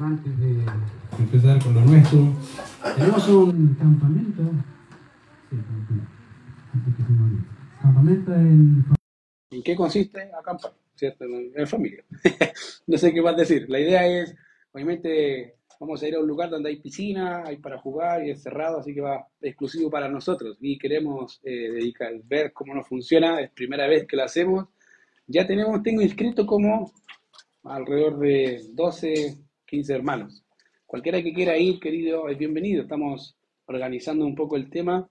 antes de empezar con lo nuestro. Tenemos un campamento. Sí, antes que se me olvide. Campamento en. ¿En qué consiste acampar? ¿Cierto? En familia. no sé qué vas a decir. La idea es, obviamente, vamos a ir a un lugar donde hay piscina, hay para jugar y es cerrado, así que va exclusivo para nosotros. Y queremos eh, dedicar, ver cómo nos funciona. Es primera vez que lo hacemos. Ya tenemos, tengo inscrito como alrededor de 12, 15 hermanos. Cualquiera que quiera ir, querido, es bienvenido. Estamos organizando un poco el tema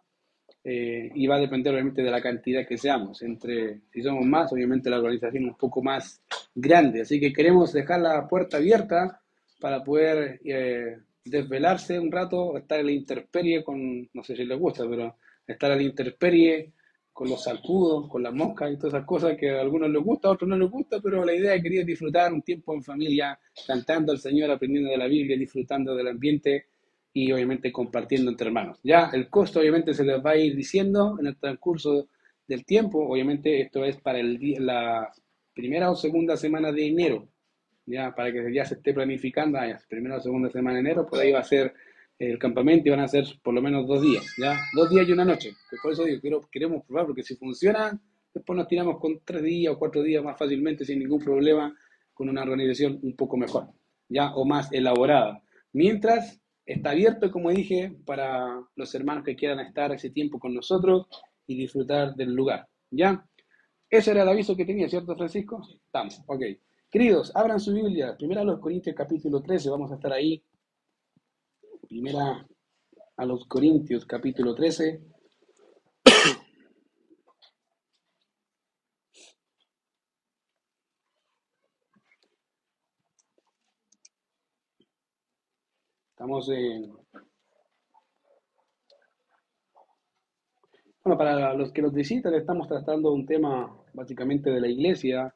eh, y va a depender obviamente de la cantidad que seamos. Entre, si somos más, obviamente la organización es un poco más grande. Así que queremos dejar la puerta abierta para poder eh, desvelarse un rato, estar en la interperie con, no sé si les gusta, pero estar en la interperie con los sacudos, con las moscas y todas esas cosas que a algunos les gusta, a otros no les gusta, pero la idea es querer disfrutar un tiempo en familia, cantando al Señor, aprendiendo de la Biblia, disfrutando del ambiente y obviamente compartiendo entre hermanos. Ya el costo obviamente se les va a ir diciendo en el transcurso del tiempo, obviamente esto es para el la primera o segunda semana de enero, ya para que ya se esté planificando, ah, primera o segunda semana de enero, por ahí va a ser el campamento y van a ser por lo menos dos días, ¿ya? Dos días y una noche. Por eso digo, quiero, queremos probar, porque si funciona, después nos tiramos con tres días o cuatro días más fácilmente, sin ningún problema, con una organización un poco mejor, ¿ya? O más elaborada. Mientras, está abierto, como dije, para los hermanos que quieran estar ese tiempo con nosotros y disfrutar del lugar, ¿ya? Ese era el aviso que tenía, ¿cierto, Francisco? Estamos, ok. Queridos, abran su Biblia, primero a los Corintios capítulo 13, vamos a estar ahí Primera a los Corintios, capítulo 13. Estamos en... Bueno, para los que nos visitan, estamos tratando un tema básicamente de la iglesia.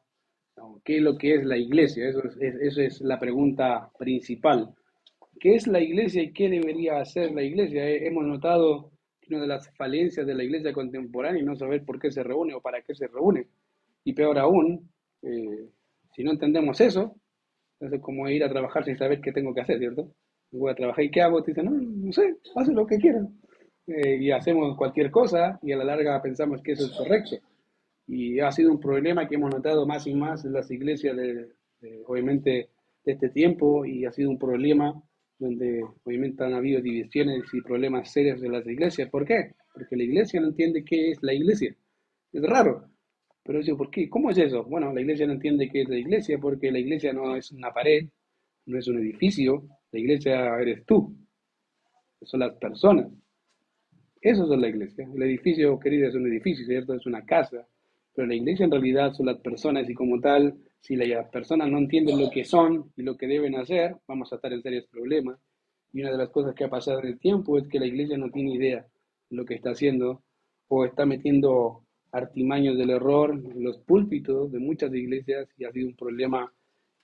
¿Qué es lo que es la iglesia? Eso es, eso es la pregunta principal. ¿Qué es la iglesia y qué debería hacer la iglesia? Eh, hemos notado una de las falencias de la iglesia contemporánea es no saber por qué se reúne o para qué se reúne. Y peor aún, eh, si no entendemos eso, entonces como ir a trabajar sin saber qué tengo que hacer, ¿cierto? Voy a trabajar y ¿qué hago? Te dicen, no, no sé, haz lo que quieras. Eh, y hacemos cualquier cosa y a la larga pensamos que eso es correcto. Y ha sido un problema que hemos notado más y más en las iglesias, de, obviamente, de este tiempo y ha sido un problema donde obviamente han habido divisiones y problemas serios de las iglesias. ¿Por qué? Porque la iglesia no entiende qué es la iglesia. Es raro. Pero yo, ¿por qué? ¿Cómo es eso? Bueno, la iglesia no entiende qué es la iglesia porque la iglesia no es una pared, no es un edificio. La iglesia eres tú. Son las personas. Eso es la iglesia. El edificio, querido, es un edificio, ¿cierto? Es una casa. Pero la iglesia en realidad son las personas y como tal si las personas no entienden lo que son y lo que deben hacer, vamos a estar en serios problemas. Y una de las cosas que ha pasado en el tiempo es que la iglesia no tiene idea de lo que está haciendo o está metiendo artimaños del error en los púlpitos de muchas iglesias y ha sido un problema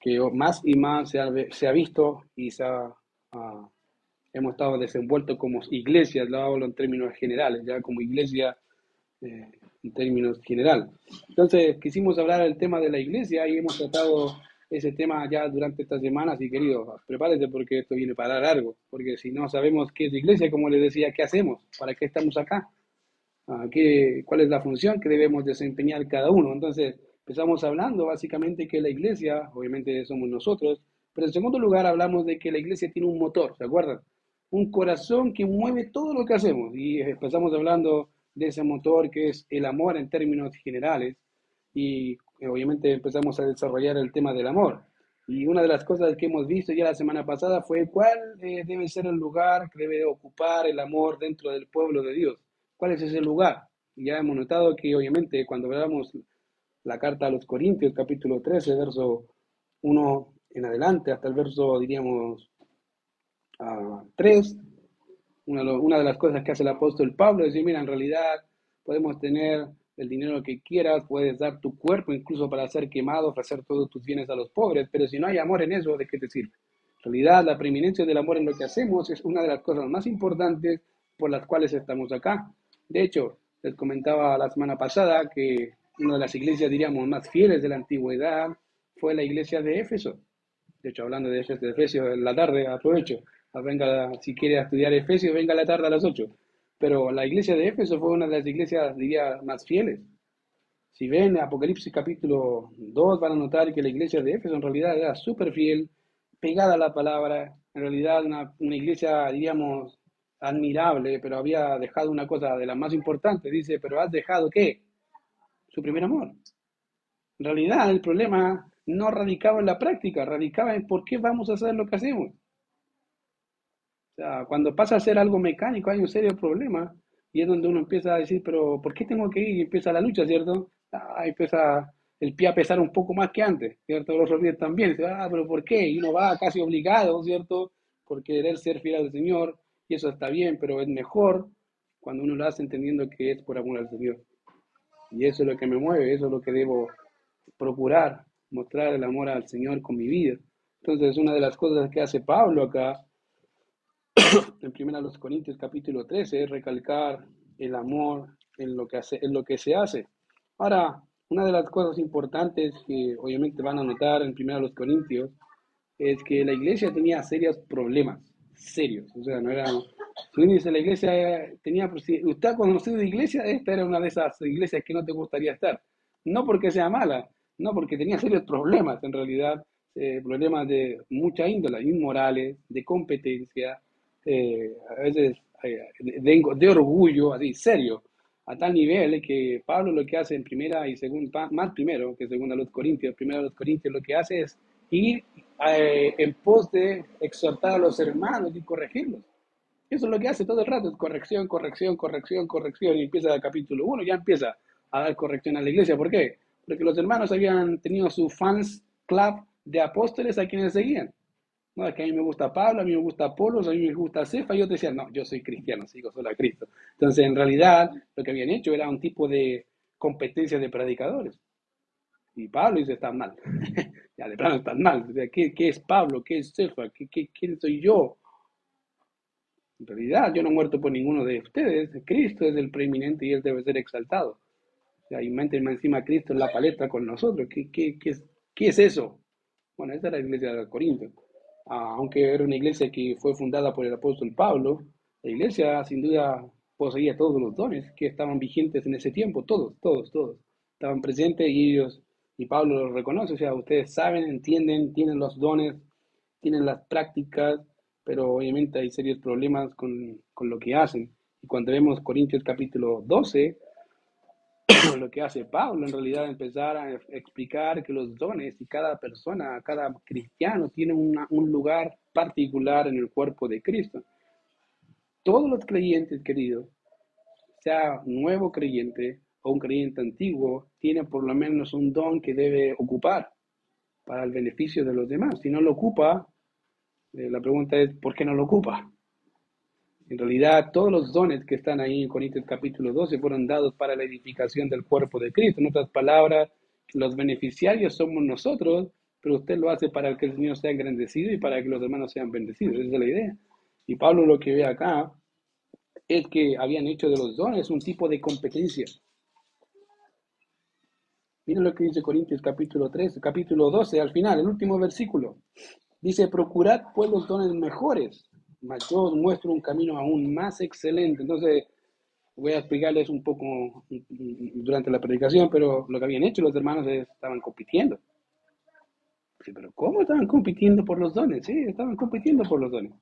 que más y más se ha, se ha visto y se ha, ah, hemos estado desenvueltos como iglesias, lo hablo en términos generales, ya como iglesia eh, en términos general. Entonces, quisimos hablar del tema de la iglesia y hemos tratado ese tema ya durante estas semanas y querido, prepárese porque esto viene para largo, porque si no sabemos qué es iglesia, como les decía, ¿qué hacemos? ¿Para qué estamos acá? Ah, ¿Qué, ¿Cuál es la función que debemos desempeñar cada uno? Entonces, empezamos hablando básicamente que la iglesia, obviamente somos nosotros, pero en segundo lugar hablamos de que la iglesia tiene un motor, ¿se acuerdan? Un corazón que mueve todo lo que hacemos y empezamos hablando de ese motor que es el amor en términos generales y eh, obviamente empezamos a desarrollar el tema del amor. Y una de las cosas que hemos visto ya la semana pasada fue cuál eh, debe ser el lugar que debe ocupar el amor dentro del pueblo de Dios. ¿Cuál es ese lugar? Ya hemos notado que obviamente cuando veamos la carta a los Corintios, capítulo 13, verso 1 en adelante, hasta el verso, diríamos, 3, una, de las cosas que hace el apóstol Pablo es decir, mira, en realidad podemos tener el dinero que quieras, puedes dar tu cuerpo incluso para ser quemado, ofrecer todos tus bienes a los pobres, pero si no hay amor en eso, ¿de qué te sirve? En realidad, la preeminencia del amor en lo que hacemos es una de las cosas más importantes por las cuales estamos acá. De hecho, les comentaba la semana pasada que una de las iglesias, diríamos, más fieles de la antigüedad fue la iglesia de Éfeso. De hecho, hablando de Efesios en la tarde, aprovecho. Venga, si quiere estudiar Efesios, venga a la tarde a las 8. Pero la iglesia de Éfeso fue una de las iglesias, diría, más fieles. Si ven Apocalipsis capítulo 2, van a notar que la iglesia de Éfeso en realidad era súper fiel, pegada a la palabra, en realidad una, una, iglesia, diríamos, admirable, pero había dejado una cosa de la más importante, dice, pero has dejado qué? Su primer amor. En realidad el problema no radicaba en la práctica, radicaba en por qué vamos a hacer lo que hacemos. Sea, cuando pasa a ser algo mecánico hay un serio problema y es donde uno empieza a decir, pero ¿por qué tengo que ir? Y empieza la lucha, ¿cierto? Ah, empieza el pie a pesar un poco más que antes, ¿cierto? Los rodillas también, ah, pero ¿por qué? Y uno va casi obligado, ¿cierto? Por querer ser fiel al Señor, y eso está bien, pero es mejor cuando uno lo hace entendiendo que es por amor al Señor. Y eso es lo que me mueve, eso es lo que debo procurar, mostrar el amor al Señor con mi vida. Entonces, una de las cosas que hace Pablo acá, en 1 Corintios capítulo 13, es recalcar el amor en lo que, hace, en lo que se hace. Ahora, una de las cosas importantes que obviamente van a notar en 1 Corintios es que la iglesia tenía serios problemas, serios. O sea, no era... Si dice la iglesia tenía... Usted ha conocido iglesia, esta era una de esas iglesias que no te gustaría estar. No porque sea mala, no, porque tenía serios problemas, en realidad, eh, problemas de mucha índole, inmorales, de competencia, eh, a veces eh, de, orgullo, así, serio, a tal nivel que Pablo lo que hace en primera y segunda, más primero que segunda los Corintios, primero los Corintios lo que hace es ir en pos de exhortar a los hermanos y corregirlos. Eso es lo que hace todo el rato, es corrección, corrección, corrección, corrección, y empieza el capítulo 1, ya empieza a dar corrección a la iglesia. ¿Por qué? porque los hermanos habían tenido su fans club de apóstoles a quienes seguían. No, es que a mí me gusta Pablo, a mí me gusta Apolos, a mí me gusta Cefa, y yo decía, no, yo soy cristiano, sigo solo a Cristo. Entonces, en realidad, lo que habían hecho era un tipo de competencia de predicadores. Y Pablo dice, está mal. ya de plano están mal. ¿qué, es Pablo? ¿Qué es Cefa? ¿Qué, quién soy yo? En realidad, yo no he muerto por ninguno de ustedes. Cristo es el preeminente y él debe ser exaltado y mente encima Cristo en la paleta con nosotros. ¿Qué, qué, qué, es, qué es eso? Bueno, esa era la iglesia de Corinto. Ah, aunque era una iglesia que fue fundada por el apóstol Pablo, la iglesia sin duda poseía todos los dones que estaban vigentes en ese tiempo, todos, todos, todos. Estaban presentes y ellos, y Pablo los reconoce, o sea, ustedes saben, entienden, tienen los dones, tienen las prácticas, pero obviamente hay serios problemas con, con lo que hacen. Y cuando vemos Corintios capítulo 12, lo que hace Pablo en realidad empezar a explicar que los dones y cada persona, cada cristiano tiene un lugar particular en el cuerpo de Cristo. Todos los creyentes, queridos, sea nuevo creyente o un creyente antiguo, tiene por lo menos un don que debe ocupar para el beneficio de los demás. Si no lo ocupa, eh, la pregunta es, ¿por qué no lo ocupa? En realidad, todos los dones que están ahí en Corintios capítulo 12 fueron dados para la edificación del cuerpo de Cristo. En otras palabras, los beneficiarios somos nosotros, pero usted lo hace para que el Señor sea engrandecido y para que los hermanos sean bendecidos. Esa es la idea. Y Pablo lo que ve acá es que habían hecho de los dones un tipo de competencia. Miren lo que dice Corintios capítulo 13, capítulo 12, al final, el último versículo. Dice, procurad pues los dones mejores yo muestro un camino aún más excelente. Entonces, voy a explicarles un poco durante la predicación, pero lo que habían hecho los hermanos es, estaban compitiendo. Sí, pero ¿cómo estaban compitiendo por los dones? Sí, estaban compitiendo por los dones.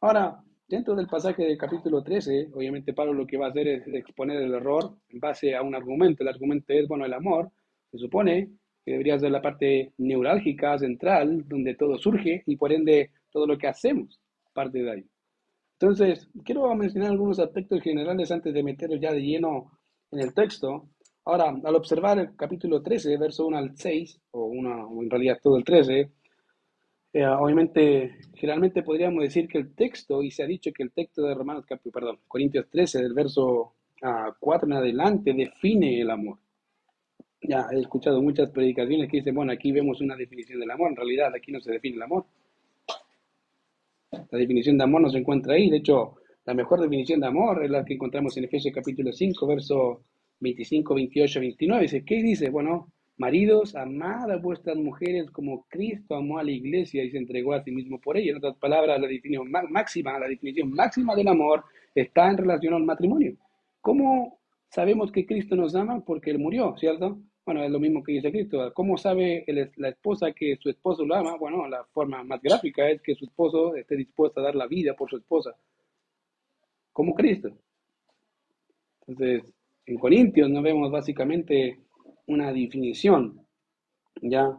Ahora, dentro del pasaje del capítulo 13, obviamente Pablo lo que va a hacer es exponer el error en base a un argumento. El argumento es, bueno, el amor se supone que debería ser la parte neurálgica, central, donde todo surge y por ende todo lo que hacemos parte de ahí. Entonces, quiero mencionar algunos aspectos generales antes de meterlos ya de lleno en el texto. Ahora, al observar el capítulo 13, verso 1 al 6, o, una, o en realidad todo el 13, eh, obviamente, generalmente podríamos decir que el texto, y se ha dicho que el texto de Romanos, perdón, Corintios 13, del verso 4 en adelante, define el amor. Ya he escuchado muchas predicaciones que dicen, bueno, aquí vemos una definición del amor, en realidad aquí no se define el amor. La definición de amor no se encuentra ahí. De hecho, la mejor definición de amor es la que encontramos en Efesios capítulo 5, verso 25, 28, 29. Dice, ¿qué dice? Bueno, Maridos, amad a vuestras mujeres como Cristo amó a la iglesia y se entregó a sí mismo por ella. En otras palabras, la definición máxima, la definición máxima del amor está en relación al matrimonio. ¿Cómo sabemos que Cristo nos ama? Porque Él murió, ¿cierto? Bueno, es lo mismo que dice Cristo. ¿Cómo sabe la esposa que su esposo lo ama? Bueno, la forma más gráfica es que su esposo esté dispuesto a dar la vida por su esposa. Como Cristo. Entonces, en Corintios no vemos básicamente una definición. Ya,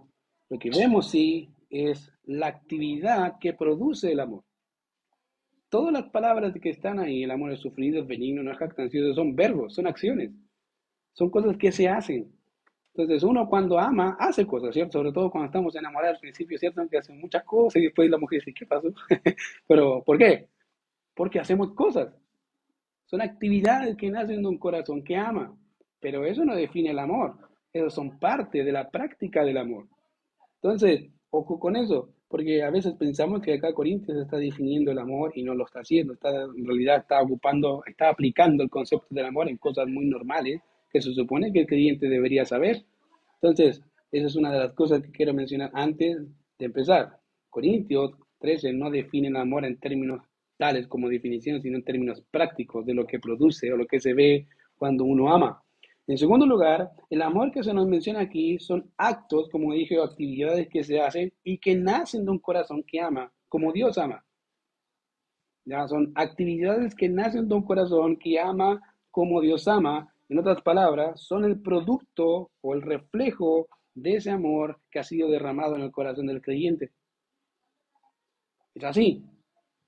lo que vemos sí es la actividad que produce el amor. Todas las palabras que están ahí, el amor es sufrido, es benigno, no es jactancioso, son verbos, son acciones, son cosas que se hacen. Entonces uno cuando ama, hace cosas, ¿cierto? Sobre todo cuando estamos enamorados al principio, ¿cierto? Que hacen muchas cosas y después la mujer dice, ¿qué pasó? Pero, ¿por qué? Porque hacemos cosas. Son actividades que nacen de un corazón que ama. Pero eso no define el amor. Eso son parte de la práctica del amor. Entonces, ojo con eso, porque a veces pensamos que acá Corintios está definiendo el amor y no lo está haciendo. Está, en realidad está ocupando, está aplicando el concepto del amor en cosas muy normales que se supone que el creyente debería saber. Entonces, esa es una de las cosas que quiero mencionar antes de empezar. Corintios 13 no define el amor en términos tales como definición, sino en términos prácticos de lo que produce o lo que se ve cuando uno ama. En segundo lugar, el amor que se nos menciona aquí son actos, como dije, actividades que se hacen y que nacen de un corazón que ama, como Dios ama. Ya son actividades que nacen de un corazón que ama como Dios ama en otras palabras, son el producto o el reflejo de ese amor que ha sido derramado en el corazón del creyente. Es así.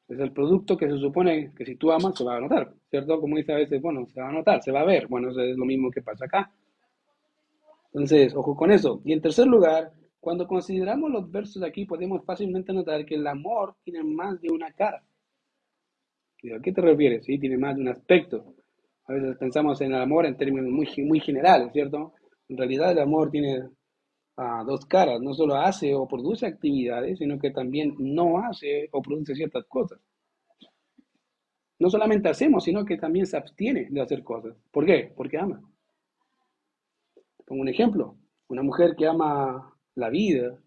Es el producto que se supone que si tú amas se va a notar, ¿cierto? Como dice a veces, bueno, se va a notar, se va a ver. Bueno, eso es lo mismo que pasa acá. Entonces, ojo con eso. Y en tercer lugar, cuando consideramos los versos aquí, podemos fácilmente notar que el amor tiene más de una cara. ¿A qué te refieres? Sí, tiene más de un aspecto. A veces pensamos en el amor en términos muy, muy generales, ¿cierto? En realidad el amor tiene ah, dos caras, no solo hace o produce actividades, sino que también no hace o produce ciertas cosas. No solamente hacemos, sino que también se abstiene de hacer cosas. ¿Por qué? Porque ama. Pongo un ejemplo. Una mujer que ama la vida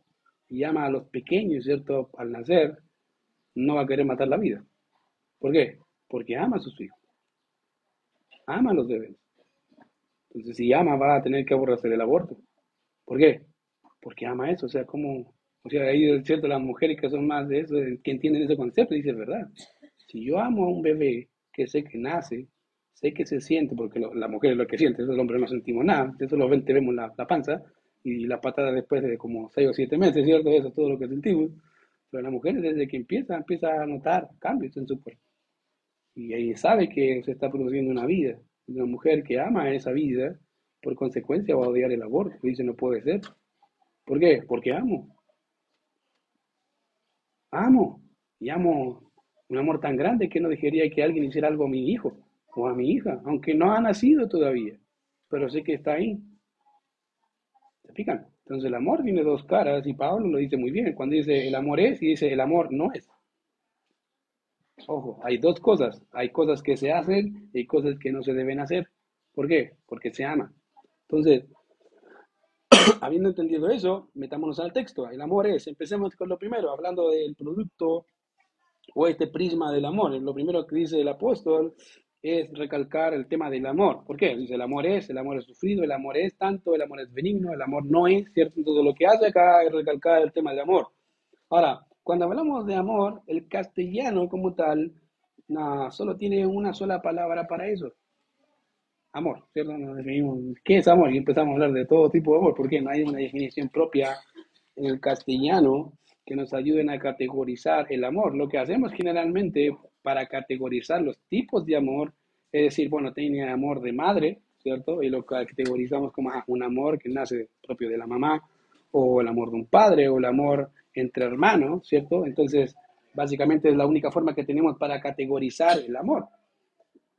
y ama a los pequeños, ¿cierto? Al nacer, no va a querer matar la vida. ¿Por qué? Porque ama a sus hijos ama los bebés. Entonces, si ama, va a tener que aborrecer el aborto. ¿Por qué? Porque ama eso. O sea, como, o sea, ahí es cierto, las mujeres que son más de eso, que entienden ese concepto, dicen, ¿verdad? Si yo amo a un bebé que sé que nace, sé que se siente, porque la mujer es lo que siente, eso el hombre no sentimos nada, eso lo ven, vemos la, panza y la patada después de como seis o siete meses, ¿cierto? Eso es todo lo que sentimos. Pero la mujer desde que empieza, empieza a notar cambios en su cuerpo y ahí sabe que se está produciendo una vida. Una mujer que ama esa vida, por consecuencia va a odiar el aborto. Dice, no puede ser. ¿Por qué? Porque amo. Amo. Y amo un amor tan grande que no dejaría que alguien hiciera algo a mi hijo o a mi hija, aunque no ha nacido todavía. Pero sé que está ahí. ¿Se fijan? Entonces el amor tiene dos caras y Pablo lo dice muy bien. Cuando dice el amor es y dice el amor no es. Ojo, hay dos cosas. Hay cosas que se hacen y cosas que no se deben hacer. ¿Por qué? Porque se ama. Entonces, habiendo entendido eso, metámonos al texto. El amor es, empecemos con lo primero, hablando del producto o este prisma del amor. Lo primero que dice el apóstol es recalcar el tema del amor. ¿Por qué? Dice, el amor es, el amor es sufrido, el amor es tanto, el amor es benigno, el amor no es, ¿cierto? Entonces lo que hace acá es recalcar el tema del amor. Ahora, cuando hablamos de amor, el castellano como tal, no, solo tiene una sola palabra para eso. Amor, ¿cierto? Nos definimos qué es amor y empezamos a hablar de todo tipo de amor, porque no hay una definición propia en el castellano que nos ayuden a categorizar el amor. Lo que hacemos generalmente para categorizar los tipos de amor es decir, bueno, tiene amor de madre, ¿cierto? Y lo categorizamos como ah, un amor que nace propio de la mamá, o el amor de un padre, o el amor entre hermanos, ¿cierto? Entonces, básicamente es la única forma que tenemos para categorizar el amor.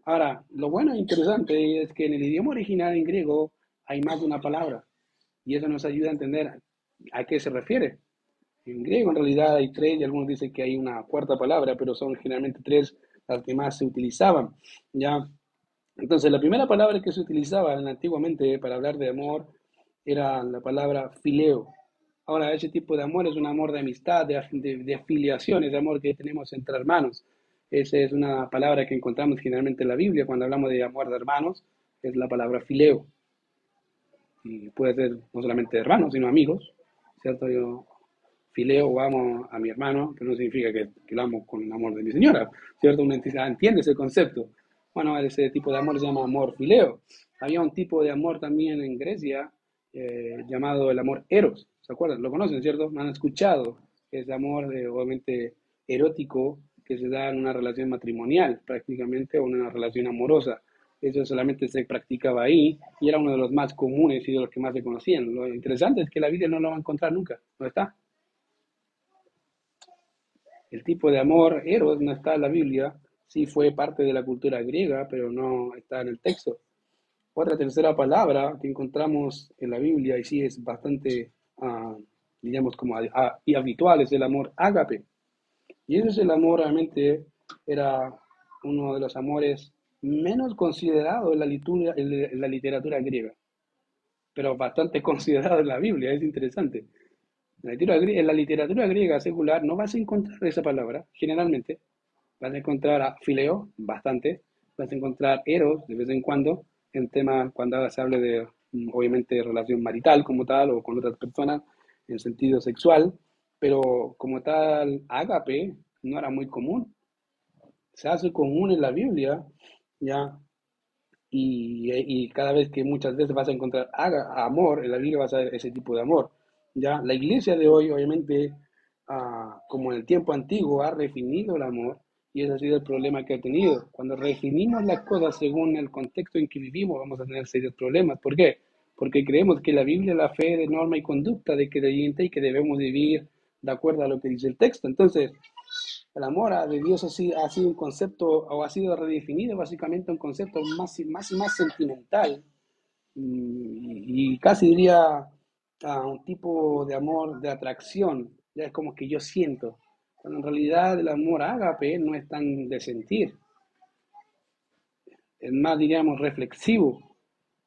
Ahora, lo bueno e interesante es que en el idioma original en griego hay más de una palabra y eso nos ayuda a entender a qué se refiere. En griego en realidad hay tres y algunos dicen que hay una cuarta palabra, pero son generalmente tres las que más se utilizaban. ¿ya? Entonces, la primera palabra que se utilizaba antiguamente para hablar de amor era la palabra fileo. Ahora, ese tipo de amor es un amor de amistad, de, de, ese amor que tenemos entre hermanos. Esa es una palabra que encontramos generalmente en la Biblia cuando hablamos de amor de hermanos, es la palabra fileo. Y puede ser no solamente hermanos, sino amigos, ¿cierto? Yo fileo o amo a mi hermano, que no significa que, que lo amo con el amor de mi señora, ¿cierto? Uno entiende ese concepto. Bueno, ese tipo de amor se llama amor fileo. Había un tipo de amor también en Grecia eh, llamado el amor eros, ¿se acuerdan? Lo conocen, ¿cierto? ¿Me han escuchado? Ese amor obviamente erótico que se da en una relación matrimonial prácticamente o en una relación amorosa. Eso solamente se practicaba ahí y era uno de los más comunes y de los que más se conocían. Lo interesante es que la Biblia no lo va a encontrar nunca. ¿No está? El tipo de amor eros no está en la Biblia sí fue parte de la cultura griega, pero no está en el texto. Otra tercera palabra que encontramos en la Biblia y sí es bastante, digamos, como y habitual, es amor ágape. Y ese es el amor realmente, era uno de los amores menos considerados en la, literatura griega, pero bastante considerado en la Biblia, es interesante. En la literatura griega secular no vas a encontrar esa palabra, generalmente, vas a encontrar a fileo, bastante, vas a encontrar eros de vez en cuando, en tema cuando se hable de, obviamente, relación marital como tal o con otras personas en sentido sexual, pero como tal, ágape no era muy común. Se hace común en la Biblia, ya, y, y, cada vez que muchas veces vas a encontrar amor, en la Biblia vas a ver ese tipo de amor. Ya, la iglesia de hoy, obviamente, ah, como en el tiempo antiguo, ha definido el amor, y ese ha sido el problema que ha tenido. Cuando redefinimos las cosas según el contexto en que vivimos, vamos a tener serios problemas. ¿Por qué? Porque creemos que la Biblia es la fe de norma y conducta de creyente y que debemos vivir de acuerdo a lo que dice el texto. Entonces, el amor de Dios ha sido, ha sido un concepto, o ha sido redefinido básicamente un concepto más y más, y más sentimental y, y casi diría a un tipo de amor de atracción. Ya es como que yo siento, cuando en realidad el amor ágape no es tan de sentir. Es más, diríamos, reflexivo.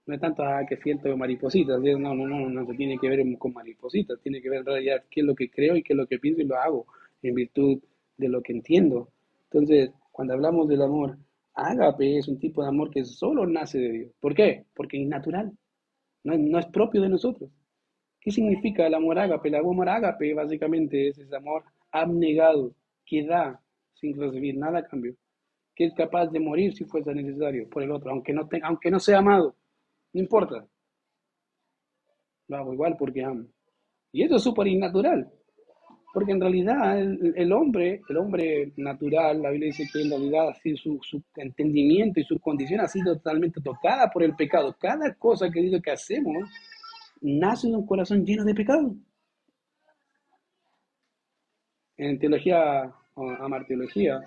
No es tanto ah, que siento maripositas. No, no, no, no se tiene que ver con maripositas. Tiene que ver en realidad qué es lo que creo y qué es lo que pienso y lo hago en virtud de lo que entiendo. Entonces, cuando hablamos del amor ágape, es un tipo de amor que solo nace de Dios. ¿Por qué? Porque es natural. No, no es propio de nosotros. ¿Qué significa el amor ágape? El amor ágape básicamente es ese amor abnegado, que da sin recibir nada a cambio, que es capaz de morir si fuese necesario por el otro, aunque no, tenga, aunque no sea amado, no importa. Lo hago igual porque amo. Y eso es súper innatural, porque en realidad el, hombre, el hombre natural, la Biblia dice que en realidad así su, su entendimiento y su condición ha sido totalmente tocada por el pecado. Cada cosa que digo que hacemos nace de un corazón lleno de pecado. En teología o amarteología,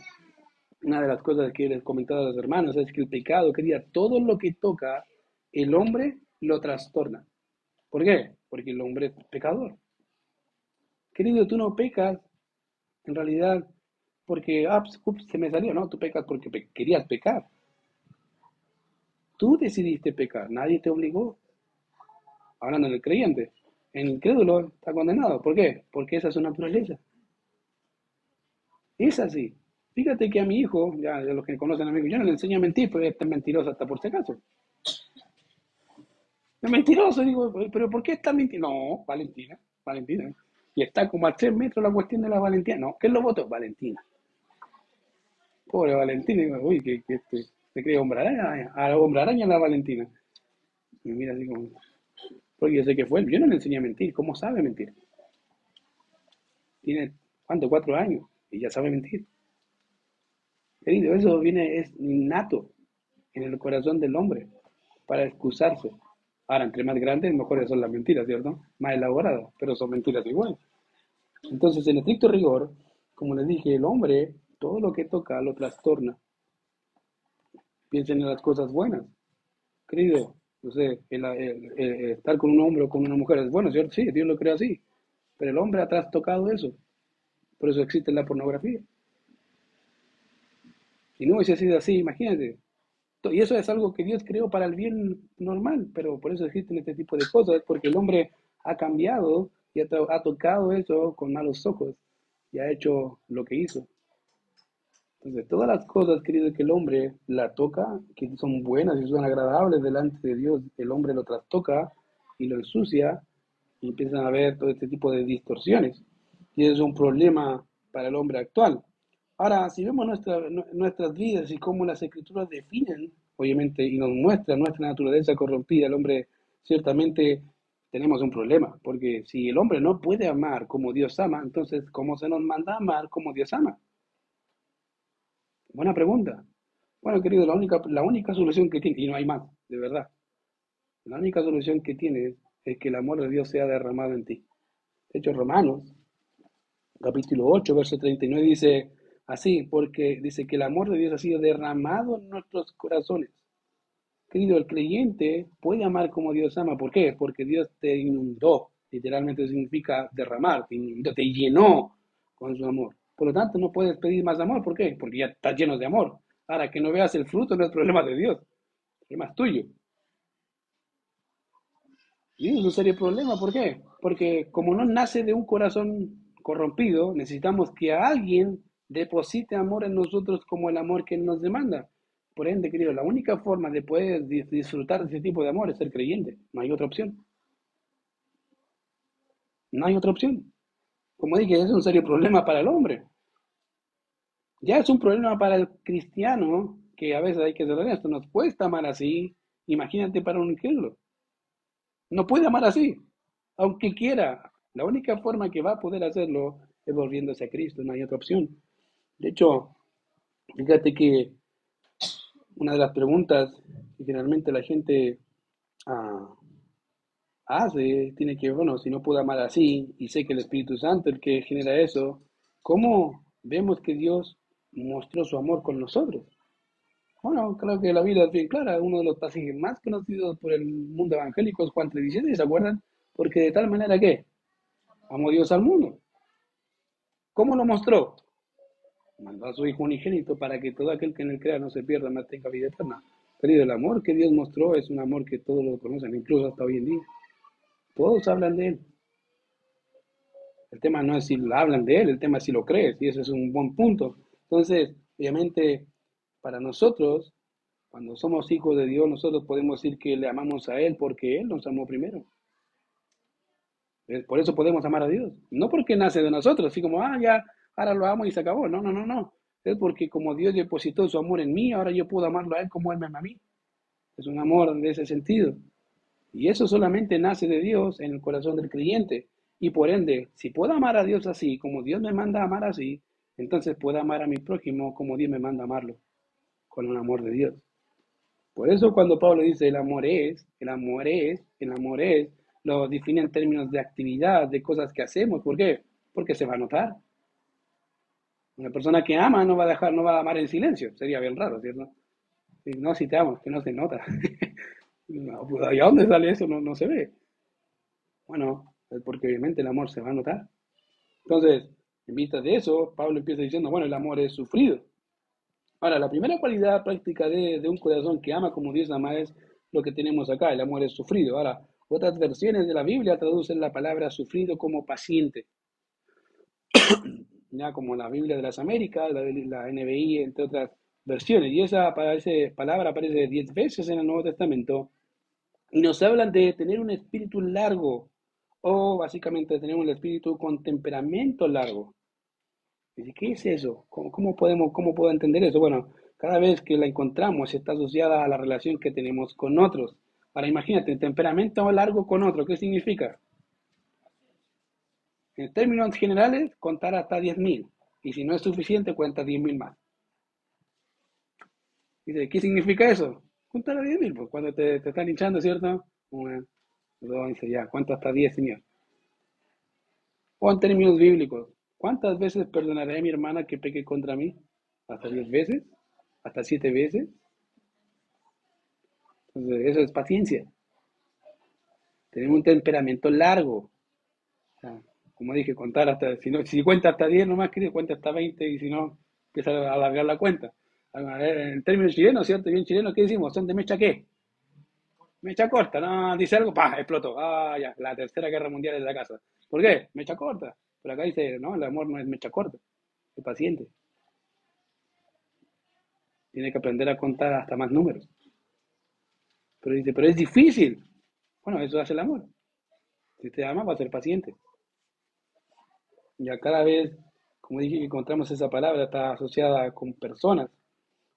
una de las cosas que les he comentado a los hermanos es que el pecado, quería todo lo que toca el hombre lo trastorna. ¿Por qué? Porque el hombre es pecador. Querido, tú no pecas en realidad porque ah, pues, se me salió, no, tú pecas porque querías pecar. Tú decidiste pecar, nadie te obligó. Hablando del creyente, el incrédulo está condenado. ¿Por qué? Porque esa es su naturaleza. Es así. Fíjate que a mi hijo, ya de los que conocen a mi hijo, yo no le enseño a mentir, pero es mentiroso hasta por si acaso. Es mentiroso, digo, pero ¿por qué está mintiendo? No, Valentina, Valentina. Y está como a tres metros la cuestión de la Valentina. No, ¿qué es lo voto? Valentina. Pobre Valentina, digo, uy, que, este, se cree hombre araña, a hombre araña la Valentina. Y mira así como, porque yo sé que fue él, yo no le enseñé a mentir, ¿cómo sabe mentir? Tiene, ¿cuánto? Cuatro años ya sabe mentir. Querido, eso viene, es innato en el corazón del hombre para excusarse. Ahora, entre más grandes, mejores son las mentiras, ¿cierto? Más elaboradas, pero son mentiras igual. Entonces, en estricto rigor, como les dije, el hombre, todo lo que toca lo trastorna. Piensen en las cosas buenas. Querido, no sé, estar con un hombre o con una mujer es bueno, ¿cierto? Sí, Dios lo crea así. Pero el hombre ha trastocado eso. Por eso existe la pornografía. Si no hubiese sido así, imagínate, Y eso es algo que Dios creó para el bien normal, pero por eso existen este tipo de cosas, porque el hombre ha cambiado y ha, tocado eso con malos ojos y ha hecho lo que hizo. Entonces, todas las cosas, querido, que el hombre la toca, que son buenas y son agradables delante de Dios, el hombre lo trastoca y lo ensucia y empiezan a haber todo este tipo de distorsiones. Y es un problema para el hombre actual. Ahora, si vemos nuestras vidas y cómo las escrituras definen, obviamente, y nos muestran nuestra naturaleza corrompida, el hombre ciertamente tenemos un problema, porque si el hombre no puede amar como Dios ama, entonces, ¿cómo se nos manda amar como Dios ama? Buena pregunta. Bueno, querido, la única, la única solución que tiene, y no hay más, de verdad, la única solución que tiene es que el amor de Dios sea derramado en ti. De hecho, Romanos, capítulo 8, verso 39, dice así, porque dice que el amor de Dios ha sido derramado en nuestros corazones. Querido, el creyente puede amar como Dios ama. ¿Por qué? Porque Dios te inundó. Literalmente significa derramar, te, te llenó con su amor. Por lo tanto, no puedes pedir más amor. ¿Por qué? Porque ya estás lleno de amor. Ahora, que no veas el fruto no es problema de Dios. El problema es tuyo. Y es un serio problema. ¿Por qué? Porque como no nace de un corazón corrompido, necesitamos que alguien deposite amor en nosotros como el amor que nos demanda. Por ende, querido, la única forma de poder disfrutar de ese tipo de amor es ser creyente. No hay otra opción. No hay otra opción. Como dije, es un serio problema para el hombre. Ya es un problema para el cristiano, que a veces hay que ser honesto, nos cuesta amar así. Imagínate para un incrédulo. No puede amar así, aunque quiera. La única forma que va a poder hacerlo es volviéndose a Cristo, no hay otra opción. De hecho, fíjate que una de las preguntas que generalmente la gente ah, hace, tiene que, bueno, si no puedo amar así, y sé que el Espíritu Santo el que genera eso, ¿cómo vemos que Dios mostró su amor con nosotros? Bueno, creo que la Biblia es bien clara, uno de los pasajes más conocidos por el mundo evangélico es Juan 3.17, ¿se acuerdan? Porque de tal manera que amó Dios al mundo. ¿Cómo lo mostró? Mandó a su Hijo unigénito para que todo aquel que en él crea no se pierda, no tenga vida eterna. Querido, el amor que Dios mostró es un amor que todos lo conocen, incluso hasta hoy en día. Todos hablan de Él. El tema no es si hablan de Él, el tema es si lo crees, y eso es un buen punto. Entonces, obviamente, para nosotros, cuando somos hijos de Dios, nosotros podemos decir que le amamos a Él porque Él nos amó primero. Por eso podemos amar a Dios. No porque nace de nosotros, así como, ah, ya, ahora lo amo y se acabó. No, no, no, no. Es porque como Dios depositó su amor en mí, ahora yo puedo amarlo a Él como Él me ama a mí. Es un amor de ese sentido. Y eso solamente nace de Dios en el corazón del creyente. Y por ende, si puedo amar a Dios así, como Dios me manda a amar así, entonces puedo amar a mi prójimo como Dios me manda a amarlo, con un amor de Dios. Por eso cuando Pablo dice el amor es, el amor es, el amor es, lo define en términos de actividad, de cosas que hacemos. ¿Por qué? Porque se va a notar. Una persona que ama no va a dejar, no va a amar en silencio. Sería bien raro, ¿cierto? No, si te amo, que no se nota. No, pues, ¿y a dónde sale eso? No, no se ve. Bueno, porque obviamente el amor se va a notar. Entonces, en vista de eso, Pablo empieza diciendo, bueno, el amor es sufrido. Ahora, la primera cualidad práctica de, de un corazón que ama como Dios ama es lo que tenemos acá, el amor es sufrido. Ahora, otras versiones de la Biblia traducen la palabra sufrido como paciente. ya como la Biblia de las Américas, la, la NBI, entre otras versiones. Y esa palabra aparece diez veces en el Nuevo Testamento y nos hablan de tener un espíritu largo o básicamente tener un espíritu con temperamento largo. ¿Qué es eso? ¿Cómo, podemos, ¿Cómo puedo entender eso? Bueno, cada vez que la encontramos está asociada a la relación que tenemos con otros. Ahora imagínate, temperamento largo con otro, ¿qué significa? En términos generales, contar hasta 10.000. Y si no es suficiente, cuenta 10.000 más. Dice, ¿qué significa eso? Juntar a 10.000, pues cuando te, te, están hinchando, ¿cierto? Una, dos, dice ya, ¿cuánto hasta 10, Señor? O en términos bíblicos, ¿cuántas veces perdonaré a mi hermana que peque contra mí? ¿Hasta 10 veces? ¿Hasta 7 veces? Eso es paciencia. Tenemos un temperamento largo. como dije, contar hasta, si, no, si cuenta hasta 10 nomás, que cuenta hasta 20 y si no, empieza a alargar la cuenta. En términos chilenos, ¿cierto? Bien chileno, ¿qué decimos? ¿Son de mecha qué? Mecha corta, no, dice algo, pa, explotó. Ah, ya, la tercera guerra mundial es la casa. ¿Por qué? Mecha corta. Pero acá dice, no, el amor no es mecha corta, es paciente. Tiene que aprender a contar hasta más números. Pero dice, pero es difícil. Bueno, eso hace el amor. Si te ama, va a ser paciente. Ya cada vez, como dije, encontramos esa palabra, está asociada con personas.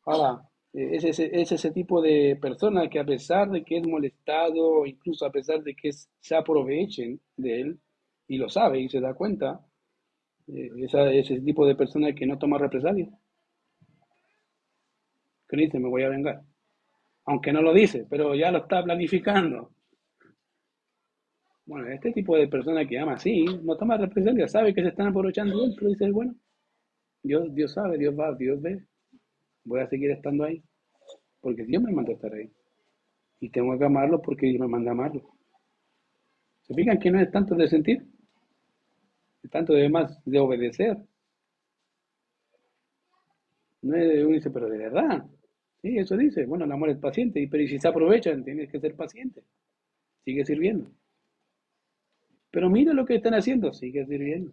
Ahora, eh, es ese, es ese tipo de persona que a pesar de que es molestado, incluso a pesar de que se aprovechen de él, y lo sabe y se da cuenta, eh, esa, ese tipo de persona que no toma represalia. Que dice, me voy a vengar. Aunque no lo dice, pero ya lo está planificando. Bueno, este tipo de persona que ama así, no toma represalia, sabe que se están aprovechando de él, pero dice, bueno, Dios, Dios sabe, Dios va, Dios ve, voy a seguir estando ahí, porque Dios me manda a estar ahí. Y tengo que amarlo porque Dios me manda a amarlo. ¿Se fijan que no es tanto de sentir? Es tanto de más de obedecer. No es, uno dice, pero de verdad. Sí, eso dice. Bueno, el amor es paciente, pero si se aprovechan, tienes que ser paciente. Sigue sirviendo. Pero mira lo que están haciendo, sigue sirviendo.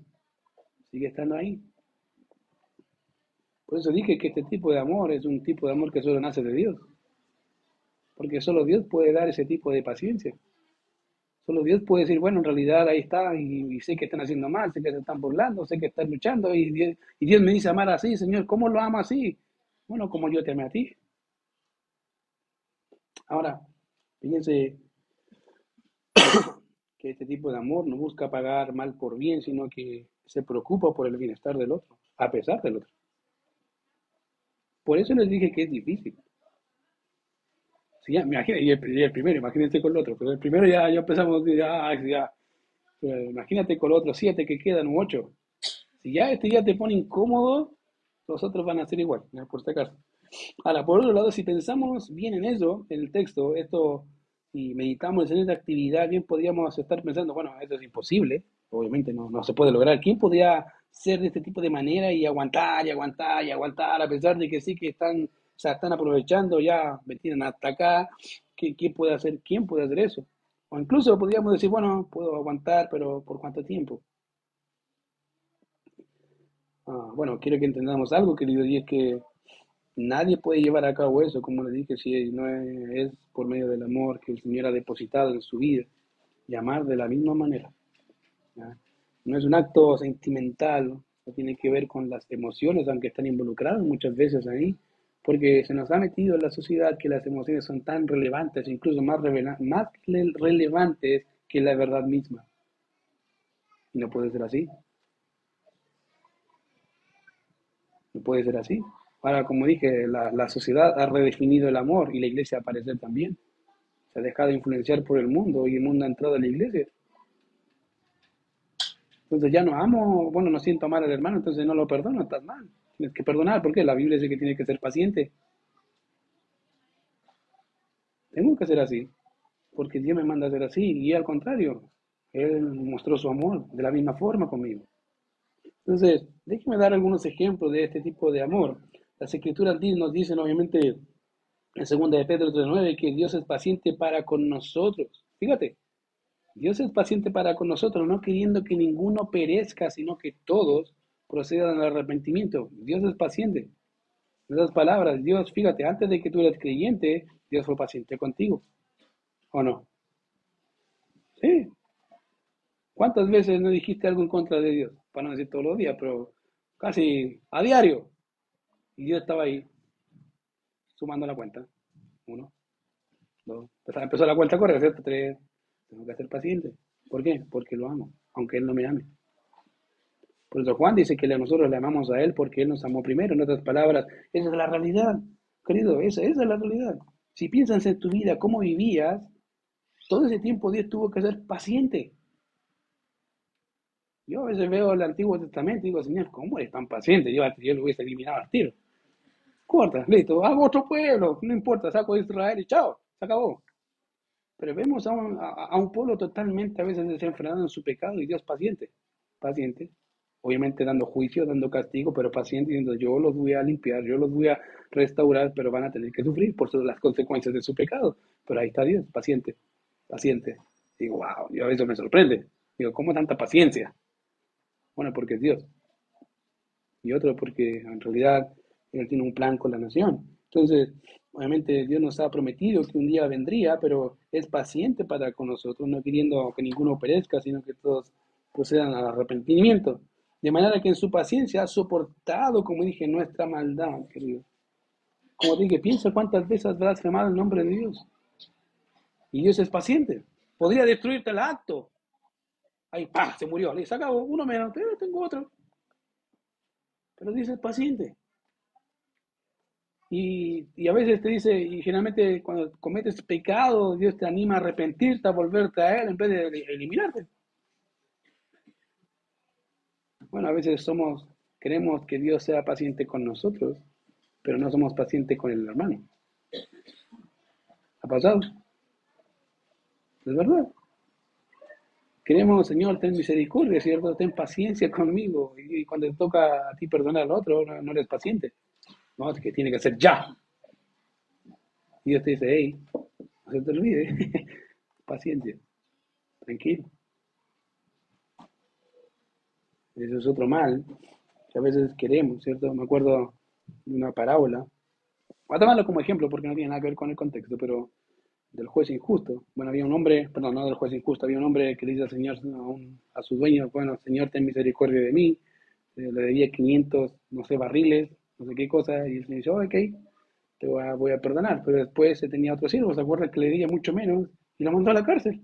Sigue estando ahí. Por eso dije que este tipo de amor es un tipo de amor que solo nace de Dios. Porque solo Dios puede dar ese tipo de paciencia. Solo Dios puede decir, bueno, en realidad ahí está y, sé que están haciendo mal, sé que se están burlando, sé que están luchando y Dios, y Dios me dice amar así, Señor, ¿cómo lo amo así? Bueno, como yo te amé a ti. Ahora, fíjense que este tipo de amor no busca pagar mal por bien, sino que se preocupa por el bienestar del otro, a pesar del otro. Por eso les dije que es difícil y, el, primero, imagínense con el otro, pero el primero ya, ya empezamos, ya, ya, imagínate con los otros siete que quedan, u ocho. Si ya este ya te pone incómodo, los otros van a ser igual, por este caso. Ahora, por otro lado, si pensamos bien en eso, en el texto, esto, y meditamos en esta actividad, bien podríamos estar pensando, bueno, esto es imposible, obviamente no, no se puede lograr. ¿Quién podría ser de este tipo de manera y aguantar y aguantar y aguantar, a pesar de que sí que están o sea, están aprovechando ya, me hasta acá. ¿Quién, puede hacer, ¿Quién puede hacer eso? O incluso podríamos decir, bueno, puedo aguantar, pero ¿por cuánto tiempo? Ah, bueno, quiero que entendamos algo, querido, y es que nadie puede llevar a cabo eso, como le dije, si no es, por medio del amor que el Señor ha depositado en su vida, y amar de la misma manera. No es un acto sentimental, no tiene que ver con las emociones, aunque están involucradas muchas veces ahí, porque se nos ha metido en la sociedad que las emociones son tan relevantes, incluso más, más relevantes que la verdad misma. Y no puede ser así. No puede ser así. Ahora, como dije, la, sociedad ha redefinido el amor y la iglesia aparece también. Se ha dejado influenciar por el mundo y el mundo ha entrado a la iglesia. Entonces ya no amo, bueno, no siento amar al hermano, entonces no lo perdono, estás mal. Tienes que perdonar, porque la Biblia dice que tiene que ser paciente. Tengo que ser así, porque Dios me manda a ser así, y al contrario, Él mostró su amor de la misma forma conmigo. Entonces, déjeme dar algunos ejemplos de este tipo de amor. Las escrituras nos dicen, obviamente, en 2 de Pedro 3.9, que Dios es paciente para con nosotros. Fíjate, Dios es paciente para con nosotros, no queriendo que ninguno perezca, sino que todos procedan al arrepentimiento. Dios es paciente. En esas palabras, Dios, fíjate, antes de que tú eres creyente, Dios fue paciente contigo. ¿O no? Sí. ¿Cuántas veces no dijiste algo en contra de Dios? Para no decir todos los días, pero casi a diario. Y Dios estaba ahí, sumando la cuenta. Uno, dos. Empezó la cuenta a correr, ¿cierto? Tres. Tengo que ser paciente. ¿Por qué? Porque lo amo, aunque Él no me ame. Por eso Juan dice que nosotros le amamos a Él porque Él nos amó primero. En otras palabras, esa es la realidad, querido, esa, esa es la realidad. Si piensas en tu vida, cómo vivías, todo ese tiempo Dios tuvo que ser paciente. Yo a veces veo el Antiguo Testamento y digo, Señor, ¿cómo eres tan paciente? Yo, yo lo hubiese eliminado al tiro. Corta, listo, hago otro pueblo, no importa, saco a Israel y chao, se acabó. Pero vemos a un, a un pueblo totalmente a veces desenfrenado en su pecado y Dios paciente, paciente. obviamente dando juicio, dando castigo, pero paciente, diciendo yo los voy a limpiar, yo los voy a restaurar, pero van a tener que sufrir por las consecuencias de su pecado. Pero ahí está Dios, paciente, paciente. Digo, wow, yo a veces me sorprende. Digo, ¿cómo tanta paciencia? Bueno, porque es Dios. Y otro porque en realidad Él tiene un plan con la nación. Entonces, obviamente Dios nos ha prometido que un día vendría, pero es paciente para con nosotros, no queriendo que ninguno perezca, sino que todos procedan al arrepentimiento. De manera que en su paciencia ha soportado, como dije, nuestra maldad, querido. Como dije, piensa cuántas veces has blasfemado el nombre de Dios. Y Dios es paciente. Podría destruirte el acto. Ahí, ¡pah! Se murió. Le acabó. Uno menos. Pero tengo otro. Pero Dios es paciente. Y, y, a veces te dice, y generalmente cuando cometes pecado, Dios te anima a arrepentirte, a volverte a Él en vez de eliminarte. Bueno, a veces somos, queremos que Dios sea paciente con nosotros, pero no somos pacientes con el hermano. ¿Ha pasado? Es verdad. Queremos, Señor, ten misericordia, ¿cierto? Ten paciencia conmigo. Y, cuando te toca a ti perdonar al otro, no, eres paciente. No, que tiene que ser ya. Y Dios te dice, hey, no se te olvide. Paciencia. Tranquilo. Eso es otro mal que a veces queremos, ¿cierto? Me acuerdo de una parábola. Voy a tomarlo como ejemplo porque no tiene nada que ver con el contexto, pero del juez injusto. Bueno, había un hombre, perdón, no del juez injusto, había un hombre que le dice al Señor, a, su dueño, bueno, Señor, ten misericordia de mí. Eh, le debía 500, no sé, barriles, no sé qué cosa, y el Señor dice, oh, ok, te voy a, perdonar. Pero después se tenía otro siervo, ¿se acuerda que le debía mucho menos? Y lo mandó a la cárcel.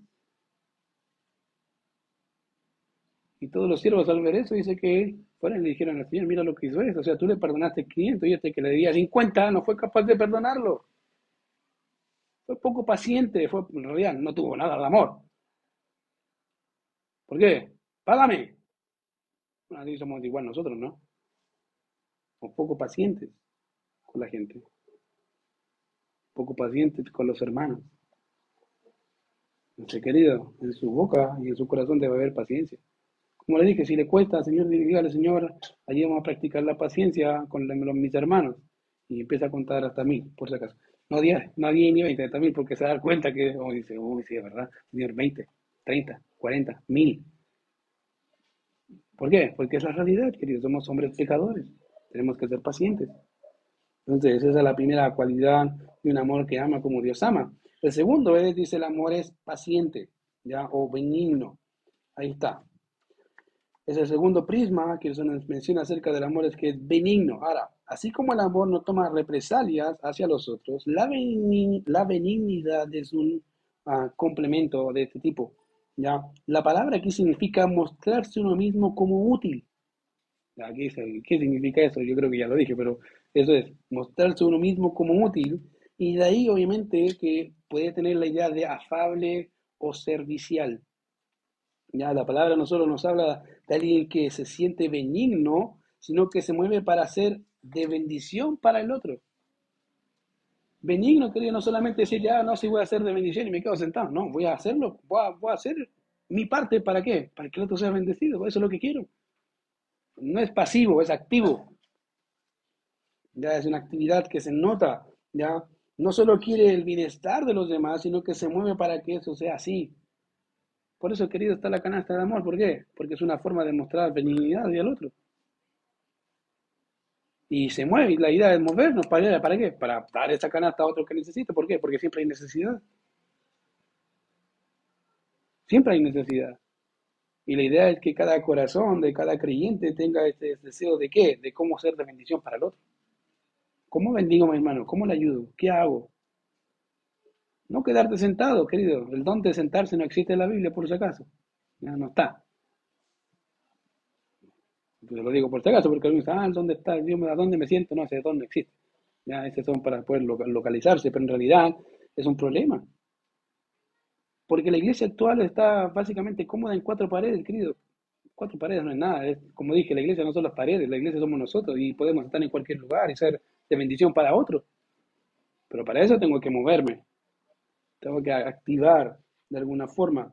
Y todos los siervos al ver eso, dice que fueron y le dijeron al Señor, mira lo que hizo eso. O sea, tú le perdonaste 500 y este que le debía 50 no fue capaz de perdonarlo. Fue poco paciente, fue, en realidad no tuvo nada de amor. ¿Por qué? Págame. Bueno, así somos igual nosotros, ¿no? Somos poco pacientes con la gente. Poco pacientes con los hermanos. Nuestro querido, en su boca y en su corazón debe haber paciencia. Como le dije, si le cuesta, Señor, dígale, Señor, allí vamos a practicar la paciencia con mis hermanos. Y empieza a contar hasta mil, por si acaso. No 10, no 10 ni 20, hasta mil, porque se da cuenta que, oh, dice, uy, sí, es verdad, Señor, 20, 30, 40, mil. ¿Por qué? Porque es la realidad, queridos, somos hombres pecadores. Tenemos que ser pacientes. Entonces, esa es la primera cualidad de un amor que ama como Dios ama. El segundo es, dice, el amor es paciente, ¿ya? O benigno. Ahí está. Es el segundo prisma que se nos menciona acerca del amor, es que es benigno. Ahora, así como el amor no toma represalias hacia los otros, la, benignidad es un ah, complemento de este tipo. ¿ya? La palabra aquí significa mostrarse uno mismo como útil. ¿Qué significa eso? Yo creo que ya lo dije, pero eso es, mostrarse uno mismo como útil. Y de ahí, obviamente, que puede tener la idea de afable o servicial. Ya la palabra no solo nos habla de alguien que se siente benigno, sino que se mueve para ser de bendición para el otro. Benigno querido no solamente decir, ya no, si voy a hacer de bendición y me quedo sentado. No, voy a hacerlo, voy a, voy a hacer mi parte, ¿para qué? Para que el otro sea bendecido, eso es lo que quiero. No es pasivo, es activo. Ya es una actividad que se nota, ya no solo quiere el bienestar de los demás, sino que se mueve para que eso sea así. Por eso, querido, está la canasta de amor. ¿Por qué? Porque es una forma de mostrar benignidad al otro. Y se mueve, y la idea es movernos. ¿Para, ¿Para qué? Para dar esa canasta a otro que necesita. ¿Por qué? Porque siempre hay necesidad. Siempre hay necesidad. Y la idea es que cada corazón de cada creyente tenga este deseo de qué? De cómo ser de bendición para el otro. ¿Cómo bendigo a mi hermano? ¿Cómo le ayudo? ¿Qué hago? No quedarte sentado, querido. El don de sentarse no existe en la Biblia, por si acaso. Ya no está. Yo lo digo por si acaso, porque algunos dicen, ah, ¿dónde está? Dios, ¿a dónde me siento? No, ese don no existe. Ya, ese son para poder localizarse, pero en realidad es un problema. Porque la iglesia actual está básicamente cómoda en cuatro paredes, querido. Cuatro paredes no es nada. Es, como dije, la iglesia no son las paredes, la iglesia somos nosotros y podemos estar en cualquier lugar y ser de bendición para otros. Pero para eso tengo que moverme, tengo que activar de alguna forma.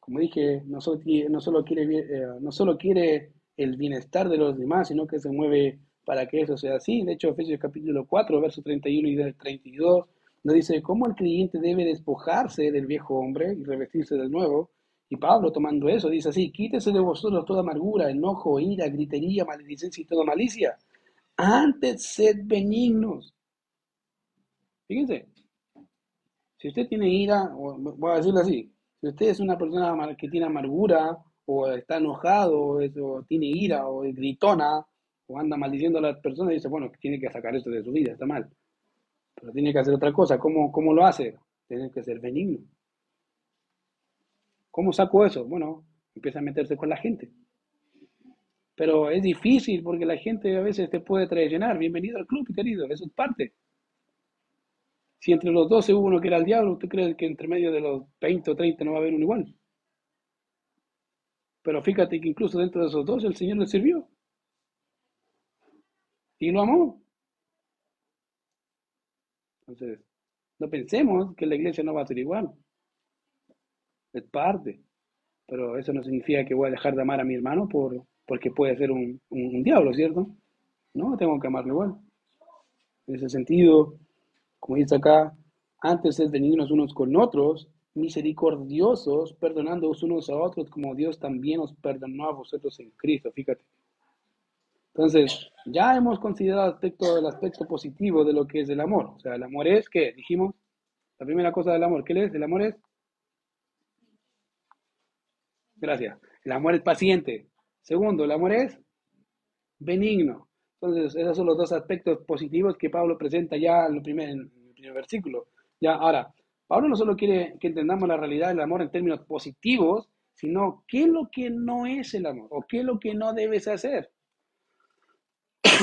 Como dije, no solo, no solo quiere, eh, no solo quiere el bienestar de los demás, sino que se mueve para que eso sea así. De hecho, Efesios capítulo 4, verso 31 y 32, nos dice cómo el creyente debe despojarse del viejo hombre y revestirse del nuevo. Y Pablo, tomando eso, dice así, quítese de vosotros toda amargura, enojo, ira, gritería, maledicencia y toda malicia. Antes sed benignos. Fíjense, si usted tiene ira, o voy a decirlo así, si usted es una persona que tiene amargura, o está enojado, o, tiene ira, o es gritona, o anda maldiciendo a las personas, dice, bueno, tiene que sacar esto de su vida, está mal. Pero tiene que hacer otra cosa. ¿Cómo, cómo lo hace? Tiene que ser benigno. ¿Cómo saco eso? Bueno, empieza a meterse con la gente. Pero es difícil porque la gente a veces te puede traicionar. Bienvenido al club, querido, eso es parte. Si entre los 12 hubo uno que era el diablo, ¿usted cree que entre medio de los 20 o 30 no va a haber uno igual? Pero fíjate que incluso dentro de esos dos el Señor le sirvió. Y lo amó. Entonces, no pensemos que la iglesia no va a ser igual. Es parte. Pero eso no significa que voy a dejar de amar a mi hermano por, porque puede ser un, un diablo, ¿cierto? No, tengo que amarlo igual. En ese sentido, como dice acá, antes es benignos unos con otros, misericordiosos, perdonándoos unos a otros, como Dios también os perdonó a vosotros en Cristo, fíjate. Entonces, ya hemos considerado aspecto, el aspecto positivo de lo que es el amor. O sea, el amor es, ¿qué? Dijimos, la primera cosa del amor, ¿qué es? El amor es... Gracias. El amor es paciente. Segundo, el amor es benigno. Entonces, esos son los dos aspectos positivos que Pablo presenta ya en el primer, en el primer versículo. Ya, ahora, Pablo no solo quiere que entendamos la realidad del amor en términos positivos, sino qué es lo que no es el amor o qué es lo que no debes hacer.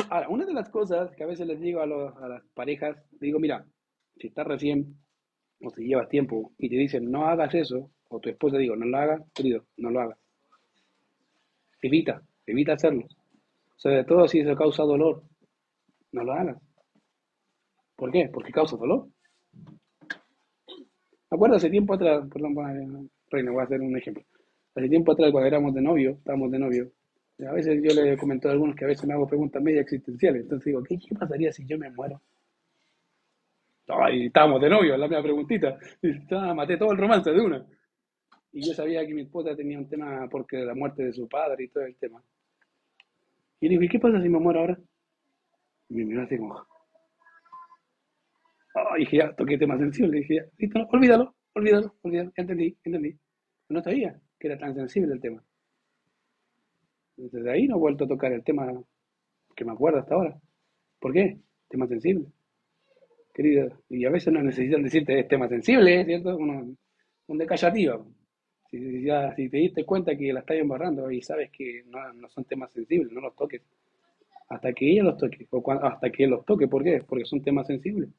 Ahora, una de las cosas que a veces les digo a, a las parejas, digo, mira, si estás recién o si llevas tiempo y te dicen no hagas eso, o tu esposa digo, no lo hagas, querido, no lo hagas. Evita, evita hacerlo. Sobre todo si eso causa dolor. No lo hagas. ¿Por qué? Porque causa dolor. Me acuerdo hace tiempo atrás, perdón, Reina, voy a hacer un ejemplo. Hace tiempo atrás, cuando éramos de novio, estábamos de novio, a veces yo le comento a algunos que a veces me hago preguntas media existenciales. Entonces digo, ¿qué, pasaría si yo me muero? Ay, estábamos de novio, la misma preguntita. Ah, maté todo el romance de una. Y yo sabía que mi esposa tenía un tema porque la muerte de su padre y todo el tema. Y le digo, ¿y qué pasa si me muero ahora? Y me miró así como... Oh, dije, ya, toqué tema sensible. Dije, ya, listo, olvídalo, olvídalo, olvídalo. Entendí, entendí. No sabía que era tan sensible el tema. Desde ahí no he vuelto a tocar el tema que me acuerdo hasta ahora. ¿Por qué? Tema sensible. Querida, y a veces no necesitan decirte es tema sensible, ¿cierto? Uno, un de callativa. Si, ya, si te diste cuenta que la estás embarrando y sabes que no, son temas sensibles, no los toques. Hasta que ella los toque, o hasta que los toque. ¿Por qué? Porque son temas sensibles.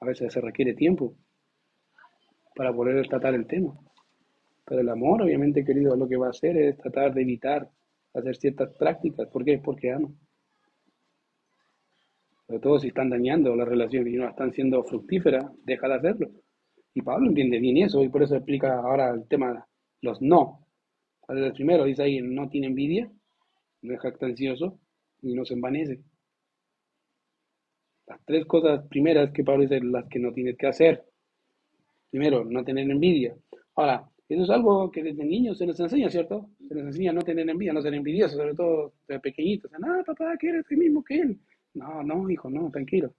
A veces se requiere tiempo para poder tratar el tema. Pero el amor, obviamente, querido, lo que va a hacer es tratar de evitar hacer ciertas prácticas. ¿Por qué? Porque ama. Sobre todo si están dañando la relación y no están siendo fructíferas, deja de hacerlo. Y Pablo entiende bien eso y por eso explica ahora el tema los no. El primero dice ahí, no tiene envidia, no es jactancioso y no se envanece. Las tres cosas primeras que Pablo dice, las que no tienes que hacer. Primero, no tener envidia. Ahora, eso es algo que desde niños se nos enseña, ¿cierto? Se nos enseña a no tener envidia, no ser envidioso, sobre todo de pequeñitos. No, papá, que eres el mismo que él. No, no, hijo, no, tranquilo.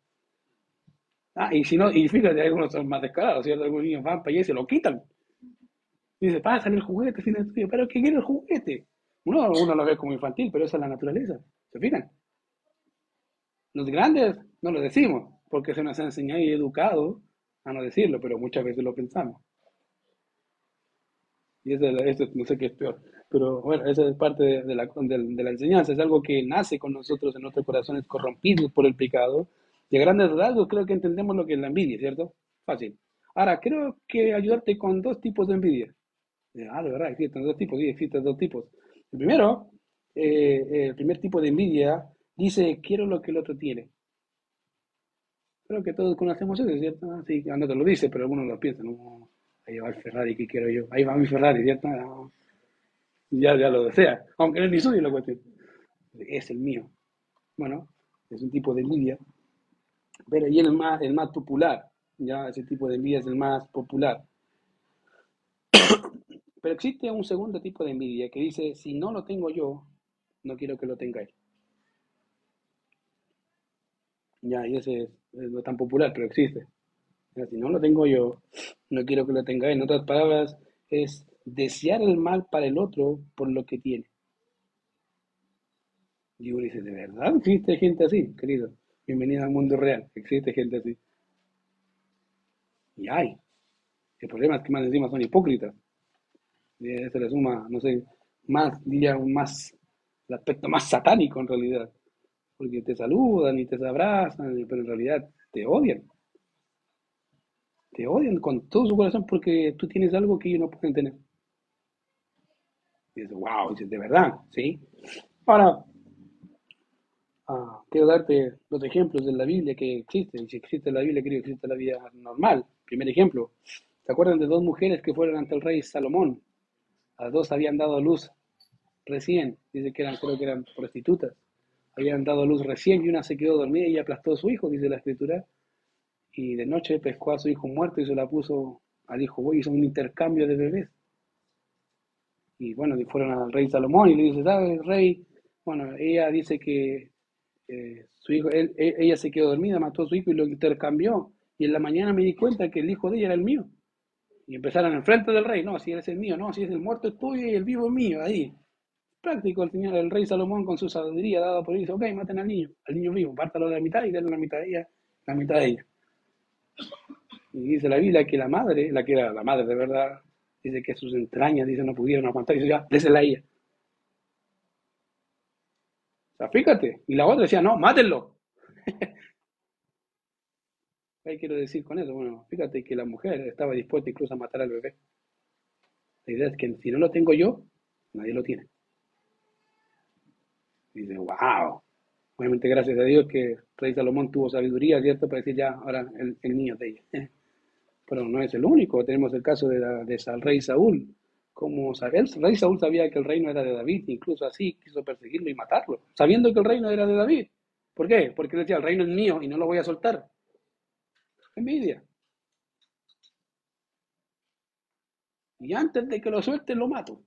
Ah, y si no, y fíjate, algunos son más descarados, ¿cierto? Algunos niños van para allá y se lo quitan. Dice, pasa el juguete, sin estudio. ¿Pero qué quiere el juguete? Uno, uno lo ve como infantil, pero esa es la naturaleza. ¿Se fijan? Los grandes no lo decimos, porque se nos ha enseñado y educado a no decirlo, pero muchas veces lo pensamos. Y eso, eso no sé qué es peor. Pero bueno, esa es parte de, la, de, la enseñanza. Es algo que nace con nosotros en nuestros corazones corrompidos por el pecado. Y a grandes rasgos creo que entendemos lo que es la envidia, ¿cierto? Fácil. Ahora, creo que ayudarte con dos tipos de envidia. Ah, de verdad, existen dos tipos, sí, existen dos tipos. El primero, eh, el primer tipo de envidia dice, quiero lo que el otro tiene. Creo que todos conocemos eso, ¿cierto? Ah, sí, no te lo dice, pero algunos lo piensan. ahí va el Ferrari que quiero yo. Ahí va mi Ferrari, ¿cierto? ya, ya lo desea, aunque no es ni suyo la cuestión. Es el mío. Bueno, es un tipo de envidia, pero y el más, el más popular, ya ese tipo de envidia es el más popular. Pero existe un segundo tipo de envidia que dice, si no lo tengo yo, no quiero que lo tenga él. Ya, y ese es, no tan popular, pero existe. si no lo tengo yo, no quiero que lo tenga él. En otras palabras, es desear el mal para el otro por lo que tiene. Y uno dice, ¿de verdad existe gente así, querido? Bienvenida al mundo real. Existe gente así. Y hay. El problema es que más encima son hipócritas. Y se le suma, no sé, más, diría, más, el aspecto más satánico en realidad. Porque te saludan y te abrazan, pero en realidad te odian. Te odian con todo su corazón porque tú tienes algo que ellos no pueden tener. Y dices, wow, dices, de verdad, ¿sí? Ahora, Ah, quiero darte dos ejemplos de la Biblia que existen. Si existe la Biblia, creo que existe la vida normal. Primer ejemplo, ¿se acuerdan de dos mujeres que fueron ante el rey Salomón? Las dos habían dado luz recién. Dice que eran, creo que eran prostitutas. Habían dado luz recién y una se quedó dormida y aplastó a su hijo, dice la escritura. Y de noche pescó a su hijo muerto y se la puso al hijo. Voy, hizo un intercambio de bebés. Y bueno, fueron al rey Salomón y le dice, ¿sabes, rey? Bueno, ella dice que eh, su hijo, él, e, ella se quedó dormida, mató a su hijo y lo intercambió. Y en la mañana me di cuenta que el hijo de ella era el mío. Y empezaron enfrente del rey, no, si eres el mío, no, si es el muerto es tuyo y el vivo mío, ahí. Práctico el señor, el rey Salomón con su sabiduría dada por él, dice, ok, maten al niño, al niño vivo, pártalo de la mitad y denle la mitad de ella, la mitad de ella. Y dice la Biblia que la madre, la que era la madre de verdad, dice que sus entrañas, dice, no pudieron aguantar, y dice, ya, désela a ella sea, fíjate. Y la otra decía, no, mátenlo. ¿Qué quiero decir con eso? Bueno, fíjate que la mujer estaba dispuesta incluso a matar al bebé. La idea es que si no lo tengo yo, nadie lo tiene. Dice, wow. Obviamente, gracias a Dios que Rey Salomón tuvo sabiduría, ¿cierto? Para decir ya, ahora el, niño de ella. Pero no es el único. Tenemos el caso de, de Rey Saúl, como el rey Saúl sabía que el reino era de David, incluso así quiso perseguirlo y matarlo, sabiendo que el reino era de David. ¿Por qué? Porque decía, el reino es mío y no lo voy a soltar. Envidia. Y antes de que lo suelte, lo mato,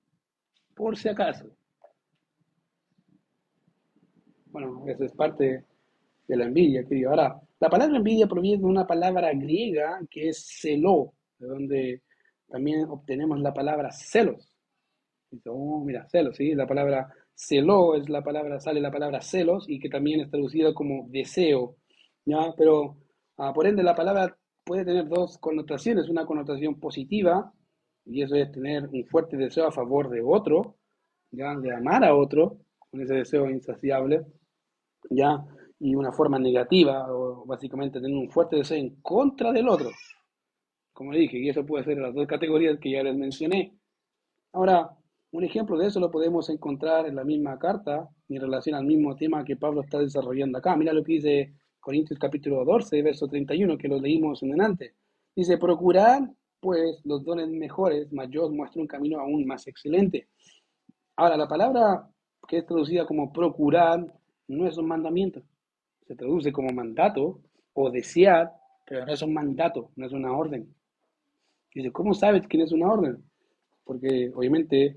por si acaso. Bueno, eso es parte de la envidia, querido. Ahora, la palabra envidia proviene de una palabra griega que es celó, de donde también obtenemos la palabra celos. Oh, mira, celos, ¿sí? La palabra celo es la palabra, sale la palabra celos y que también es traducida como deseo, ¿ya? Pero ah, por ende la palabra puede tener dos connotaciones, una connotación positiva, y eso es tener un fuerte deseo a favor de otro, ¿ya? De amar a otro, con ese deseo insaciable, ¿ya? Y una forma negativa, o básicamente tener un fuerte deseo en contra del otro, como dije, y eso puede ser las dos categorías que ya les mencioné. Ahora, un ejemplo de eso lo podemos encontrar en la misma carta en relación al mismo tema que Pablo está desarrollando acá. Mira lo que dice Corintios capítulo 12, verso 31, que lo leímos en delante. Dice, procurar pues los dones mejores, mas yo os muestro un camino aún más excelente. Ahora, la palabra que es traducida como procurar no es un mandamiento, se traduce como mandato o desear, pero no es un mandato, no es una orden. Dice, ¿cómo sabes quién es una orden? Porque obviamente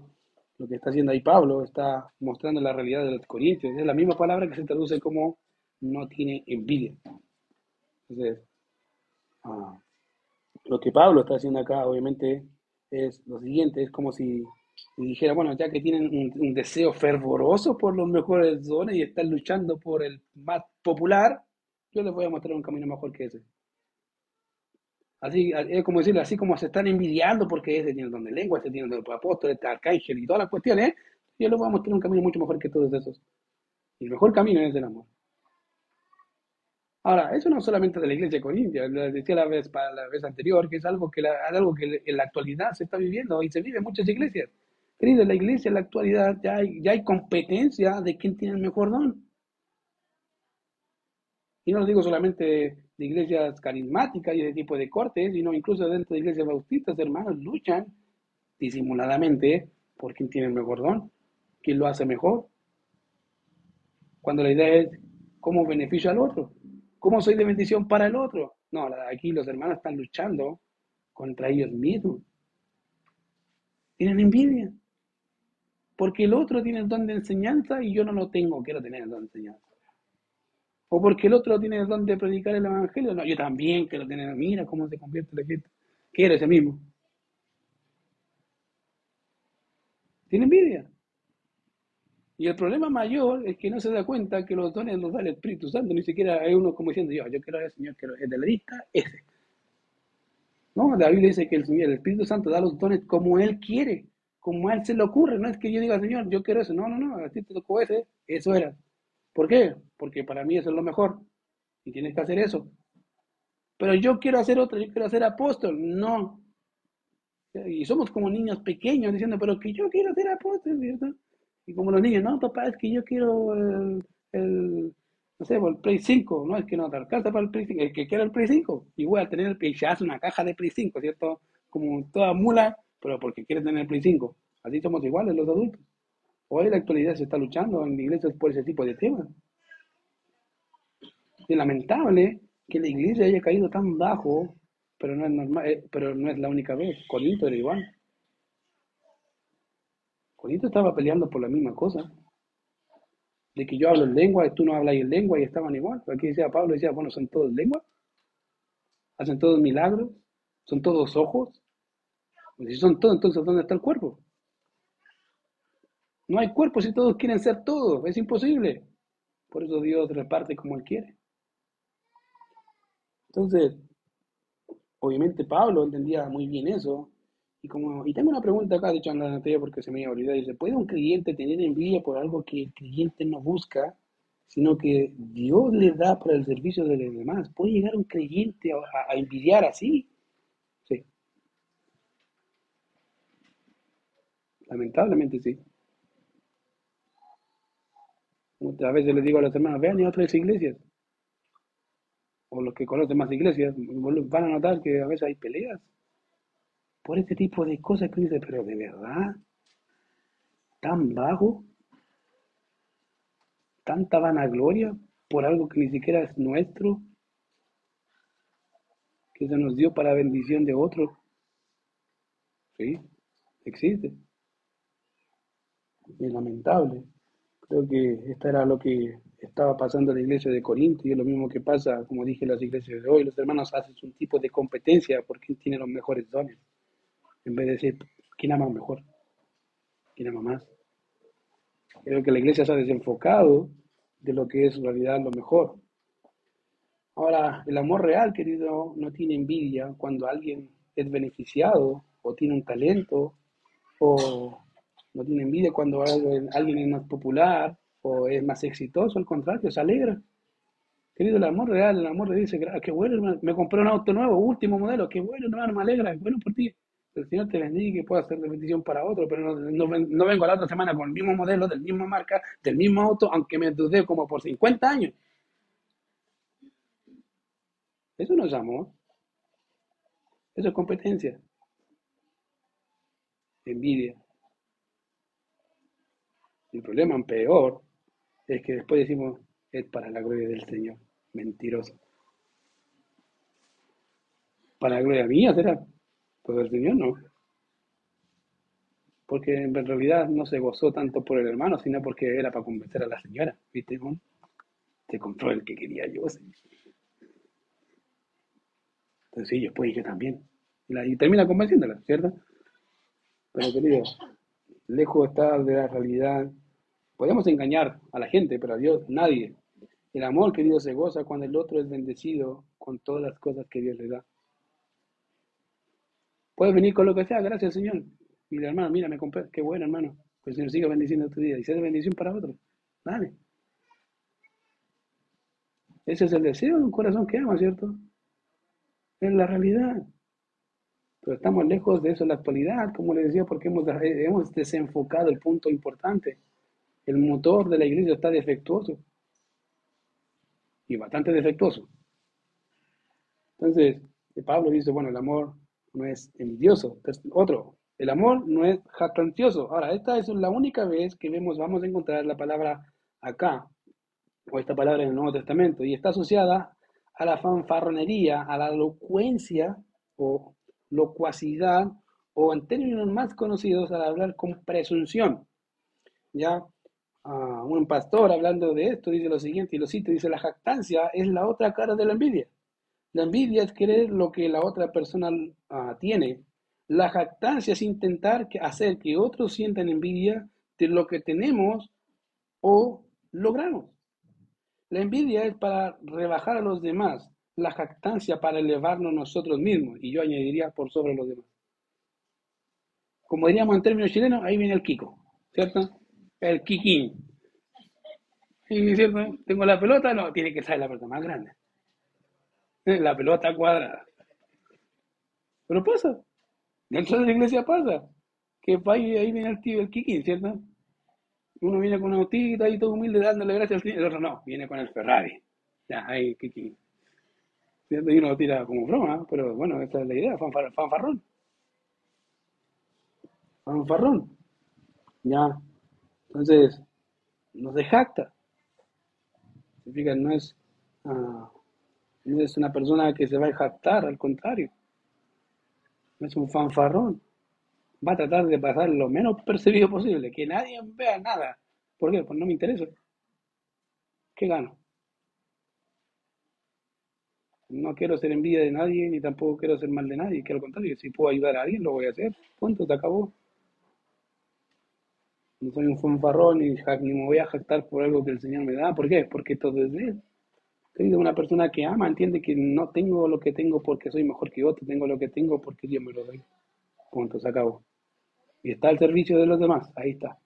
lo que está haciendo ahí Pablo está mostrando la realidad de los corintios. Es la misma palabra que se traduce como no tiene envidia. Entonces, ah, lo que Pablo está haciendo acá, obviamente, es lo siguiente, es como si dijera, bueno, ya que tienen un, un, deseo fervoroso por los mejores dones y están luchando por el más popular, yo les voy a mostrar un camino mejor que ese. Así, es como decirlo, así como se están envidiando porque ese tiene el don de lengua, ese tiene el don de apóstol, este arcángel y todas las cuestiones, yo les voy a mostrar un camino mucho mejor que todos esos. Y el mejor camino es el amor. Ahora, eso no solamente de la iglesia Corintia, lo decía la vez, para la vez anterior, que es algo que, algo que en la actualidad se está viviendo y se vive en muchas iglesias. Querido, la iglesia en la actualidad ya hay, ya hay competencia de quién tiene el mejor don. Y no lo digo solamente de iglesias carismáticas y de tipo de cortes, sino incluso dentro de iglesias bautistas, hermanos, luchan disimuladamente por quién tiene el mejor don, quién lo hace mejor. Cuando la idea es cómo beneficio al otro, cómo soy de bendición para el otro. No, aquí los hermanos están luchando contra ellos mismos. Tienen envidia. Porque el otro tiene el don de enseñanza y yo no lo tengo, quiero tener el don de enseñanza. O porque el otro tiene el don de predicar el evangelio, no, yo también quiero tener, mira cómo se convierte la gente. Quiero ese mismo. Tiene envidia. Y el problema mayor es que no se da cuenta que los dones los da el Espíritu Santo, ni siquiera hay uno como diciendo, yo, yo quiero al Señor, quiero el de la lista, ese. No, la Biblia dice que el Señor, el Espíritu Santo da los dones como Él quiere, como a Él se le ocurre. No es que yo diga, Señor, yo quiero eso. No, no, no, a ti te tocó ese, eso era. ¿Por qué? Porque para mí eso es lo mejor. Y tienes que hacer eso. Pero yo quiero hacer otro, yo quiero ser apóstol. No. Y somos como niños pequeños diciendo, pero que yo quiero ser apóstol, ¿verdad? Y como los niños, no, papá, es que yo quiero el, el no sé, el Play 5, no es que no te alcanza para el Play 5, el que quiera el Play 5, y voy a tener el Play, ya hace una caja de Play 5, ¿cierto? Como toda mula, pero porque quiere tener el Play 5. Así somos iguales los adultos. Hoy en la actualidad se está luchando en iglesias por ese tipo de temas. Es lamentable que la iglesia haya caído tan bajo, pero no es normal, eh, pero no es la única vez. Corinto era igual. Corinto estaba peleando por la misma cosa. De que yo hablo en lengua y tú no hablas en lengua y estaban igual. Aquí decía Pablo, decía, bueno, son todos lengua. Hacen todos milagros. Son todos ojos. Pues si son todos, entonces ¿dónde está el cuerpo? No hay cuerpo si todos quieren ser todos. Es imposible. Por eso Dios reparte como Él quiere. Entonces, obviamente Pablo entendía muy bien eso. Y, como, y tengo una pregunta acá, de hecho, en la noticia porque se me había olvidado. Dice, ¿puede un creyente tener envidia por algo que el creyente no busca, sino que Dios le da para el servicio de los demás? ¿Puede llegar un creyente a, a envidiar así? Sí. Lamentablemente sí. A veces les digo a los hermanos, vean y otras iglesias. O los que conocen más iglesias, van a notar que a veces hay peleas por este tipo de cosas que dice, pero de verdad, tan bajo, tanta vanagloria por algo que ni siquiera es nuestro, que se nos dio para bendición de otro. Sí, existe. Es lamentable. Creo que esta era lo que estaba pasando en la iglesia de Corinto y es lo mismo que pasa, como dije, en las iglesias de hoy. Los hermanos hacen un tipo de competencia por quién tiene los mejores dones, en vez de decir quién ama mejor, quién ama más. Creo que la iglesia se ha desenfocado de lo que es en realidad lo mejor. Ahora, el amor real, querido, no tiene envidia cuando alguien es beneficiado o tiene un talento o no tiene envidia cuando alguien es más popular o es más exitoso, al contrario, se alegra. Querido, el amor real, el amor le dice, ah, qué bueno, hermano, me compré un auto nuevo, último modelo, qué bueno, hermano, me alegra, bueno por ti. El Señor te bendiga y pueda hacer de bendición para otro, pero no, no, vengo a la otra semana con el mismo modelo, del mismo marca, del mismo auto, aunque me dudé como por 50 años. Eso no es amor. Eso es competencia. Envidia. El problema peor es que después decimos, es para la gloria del Señor. Mentiroso. Para la gloria mía será, pues el Señor no. Porque en realidad no se gozó tanto por el hermano, sino porque era para convencer a la señora. ¿Viste? Se compró el que quería yo. Entonces sí, pues yo también. Y, termina convenciéndola, ¿cierto? Pero querido, lejos está de la realidad Podemos engañar a la gente, pero a Dios nadie. El amor, que Dios se goza cuando el otro es bendecido con todas las cosas que Dios le da. Puedes venir con lo que sea, gracias Señor. Mira, hermano, mira, me compré, qué bueno, hermano. Que el Señor siga bendiciendo tu vida y sea de bendición para otros. Dale. Ese es el deseo de un corazón que ama, ¿cierto? Es la realidad. Pero estamos lejos de eso en la actualidad, como les decía, porque hemos, hemos desenfocado el punto importante. El motor de la iglesia está defectuoso. Y bastante defectuoso. Entonces, Pablo dice, bueno, el amor no es envidioso. otro, El amor no es jactancioso. Ahora, esta es la única vez que vemos, vamos a encontrar la palabra acá, o esta palabra en el Nuevo Testamento, y está asociada a la fanfarronería, a la elocuencia o locuacidad, o en términos más conocidos, al hablar con presunción. Ya un pastor hablando de esto dice lo siguiente, y lo cito, dice, la jactancia es la otra cara de la envidia. La envidia es querer lo que la otra persona ah, tiene. La jactancia es intentar hacer que otros sientan envidia de lo que tenemos o logramos. La envidia es para rebajar a los demás, la jactancia para elevarnos nosotros mismos, y yo añadiría por sobre los demás. Como diríamos en términos chilenos, ahí viene el Kiko, ¿cierto? El Kikín. Y ¿cierto? Tengo la pelota, no, tiene que ser la pelota más grande. La pelota cuadrada. Pero pasa. Dentro de la iglesia pasa. Que ahí, ahí viene el tío, el Kikín, ¿cierto? Uno viene con una autita y todo humilde dándole gracias al Señor. El otro no, viene con el Ferrari. Ya, ahí, Kikín. ¿Cierto? Y uno lo tira como broma, pero bueno, esa es la idea, fanfarrón. Fanfarrón. Ya. Entonces, no se jacta. Significa, no es, uh, no es una persona que se va a jactar, al contrario. No es un fanfarrón. Va a tratar de pasar lo menos percibido posible, que nadie vea nada. ¿Por qué? Pues no me interesa. ¿Qué gano? No quiero ser envidia de nadie, ni tampoco quiero ser mal de nadie, que al contrario, si puedo ayudar a alguien, lo voy a hacer. Punto, te acabó. No soy un fanfarrón ni, ni me voy a jactar por algo que el Señor me da. ¿Por qué? Porque todo es de una persona que ama, entiende que no tengo lo que tengo porque soy mejor que otro, tengo lo que tengo porque Dios me lo doy. Punto, se acabó. Y está al servicio de los demás, ahí está.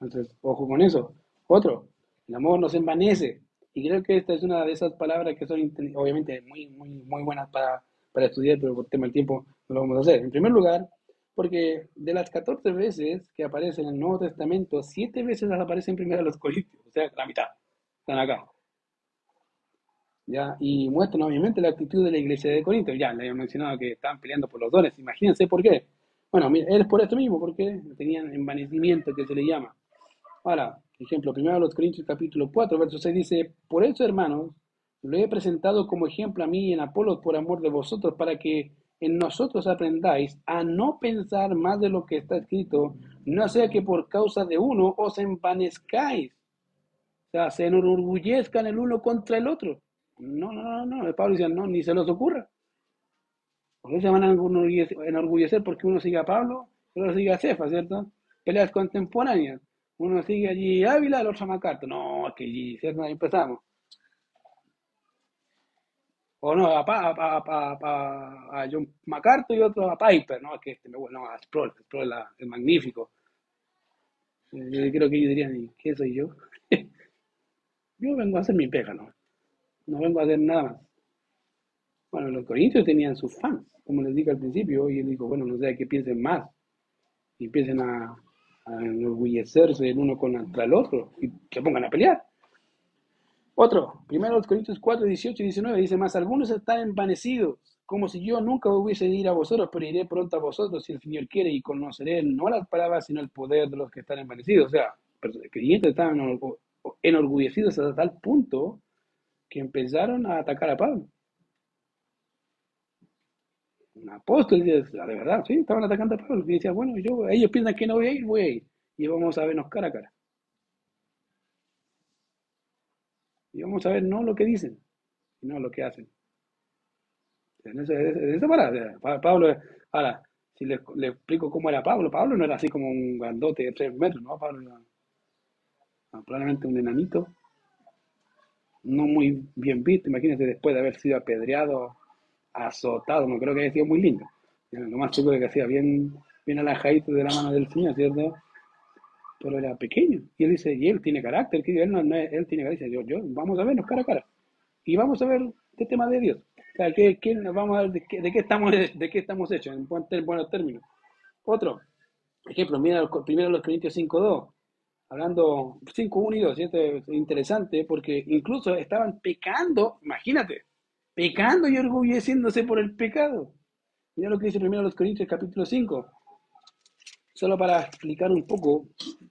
Entonces, ojo con eso. Otro, el amor nos envanece. Y creo que esta es una de esas palabras que son obviamente muy, muy, muy buenas para, para estudiar, pero por tema del tiempo no lo vamos a hacer. En primer lugar, porque de las 14 veces que aparecen en el Nuevo Testamento, 7 veces las aparecen primero los Corintios, o sea, la mitad. Están acá. ¿Ya? Y muestran obviamente la actitud de la iglesia de Corinto. Ya, le había mencionado que estaban peleando por los dones. Imagínense por qué. Bueno, es por esto mismo, porque tenían envanecimiento que se le llama. Ahora, ejemplo, primero los Corintios capítulo 4, verso 6 dice, por eso hermanos, lo he presentado como ejemplo a mí en Apolo por amor de vosotros, para que en nosotros aprendáis a no pensar más de lo que está escrito, no sea que por causa de uno os envanezcáis. O sea, se enorgullezcan el uno contra el otro. No, no, no, no. Pablo dice, no, ni se los ocurra. Porque se van a enorgullecer porque uno sigue a Pablo, el otro sigue a Cefa, ¿cierto? Peleas contemporáneas. Uno sigue allí Ávila, el otro a Macarto. No, que allí, ¿cierto? Ahí empezamos. O no, a, a, a, a, John MacArthur y otro a Piper, ¿no? Que este, a Sproul, Sproul es magnífico. Yo creo que ellos dirían, ¿qué soy yo? yo vengo a hacer mi pega, ¿no? No vengo a hacer nada más. Bueno, los corintios tenían sus fans, como les dije al principio, y él dijo, bueno, no sé, que piensen más. Y empiecen a, a enorgullecerse el uno contra el otro y se pongan a pelear. Otro, primero los Corintios 4, 18 y 19, dice más, algunos están envanecidos, como si yo nunca hubiese de ir a vosotros, pero iré pronto a vosotros si el Señor quiere y conoceré no las palabras, sino el poder de los que están envanecidos. O sea, creyentes estaban enorgullecidos hasta tal punto que empezaron a atacar a Pablo. Un apóstol, de verdad, sí, estaban atacando a Pablo. Y decía, bueno, yo, ellos piensan que no voy a ir, voy a ir. Y vamos a vernos cara a cara. Vamos a ver no lo que dicen, sino lo que hacen. En esa para, Pablo, ahora, si le, explico cómo era Pablo, Pablo no era así como un grandote de tres metros, ¿no? Pablo era probablemente un enanito, no muy bien visto, imagínense después de haber sido apedreado, azotado, no creo que haya sido muy lindo. Lo más chico que hacía bien, bien alajadito de la mano del Señor, ¿cierto? Pero era pequeño. Y él dice, y él tiene carácter, él, no, él tiene carácter. Yo, yo, vamos a vernos cara a cara. Y vamos a ver este tema de Dios. O sea, ¿qué, vamos a ver de qué, estamos, de qué estamos hechos, en, buenos términos. Otro ejemplo, mira primero los Corintios 5.2, hablando 5.1 y 2, esto es interesante porque incluso estaban pecando, imagínate, pecando y orgulleciéndose por el pecado. Mira lo que dice primero los Corintios capítulo 5. Solo para explicar un poco,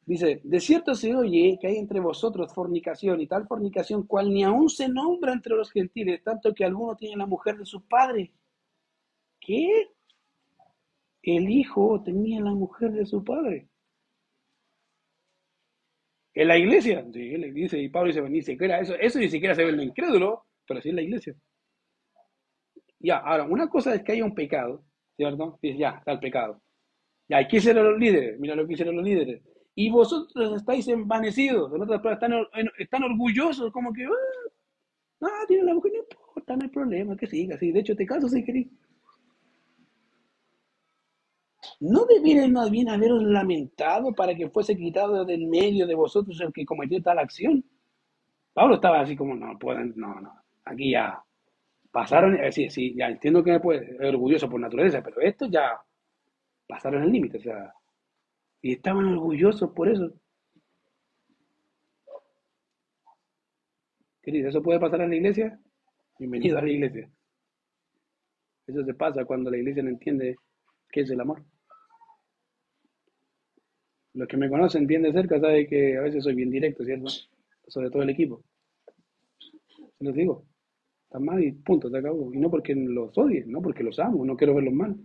dice, de cierto se oye que hay entre vosotros fornicación y tal fornicación cual ni aún se nombra entre los gentiles, tanto que alguno tiene la mujer de su padre. ¿Qué? El hijo tenía la mujer de su padre. En la iglesia, dice, y Pablo dice, ni siquiera eso, eso ni siquiera se ve en lo incrédulo, pero sí en la iglesia. Ya, ahora, una cosa es que haya un pecado, ¿cierto? Dice, ya, está el pecado. Ya, ¿qué hicieron los líderes? Mira lo que hicieron los líderes. Y vosotros estáis envanecidos, en otras palabras, están, orgullosos, como que, ah, no, tiene la mujer, no importa, no hay problema, que siga, sí. De hecho, te caso si querés. ¿No debierais más bien haberos lamentado para que fuese quitado del medio de vosotros el que cometió tal acción? Pablo estaba así como, no, pueden, no, no, aquí ya pasaron, eh, sí, sí, ya entiendo que me puede, orgulloso por naturaleza, pero esto ya pasaron el límite, o sea, y estaban orgullosos por eso. Querido, ¿eso puede pasar en la iglesia? Bienvenido a la iglesia. Eso se pasa cuando la iglesia no entiende qué es el amor. Los que me conocen bien de cerca saben que a veces soy bien directo, ¿cierto? Sobre todo el equipo. Se los digo. Están mal y punto, se acabó. Y no porque los odie, no porque los amo, no quiero verlos mal.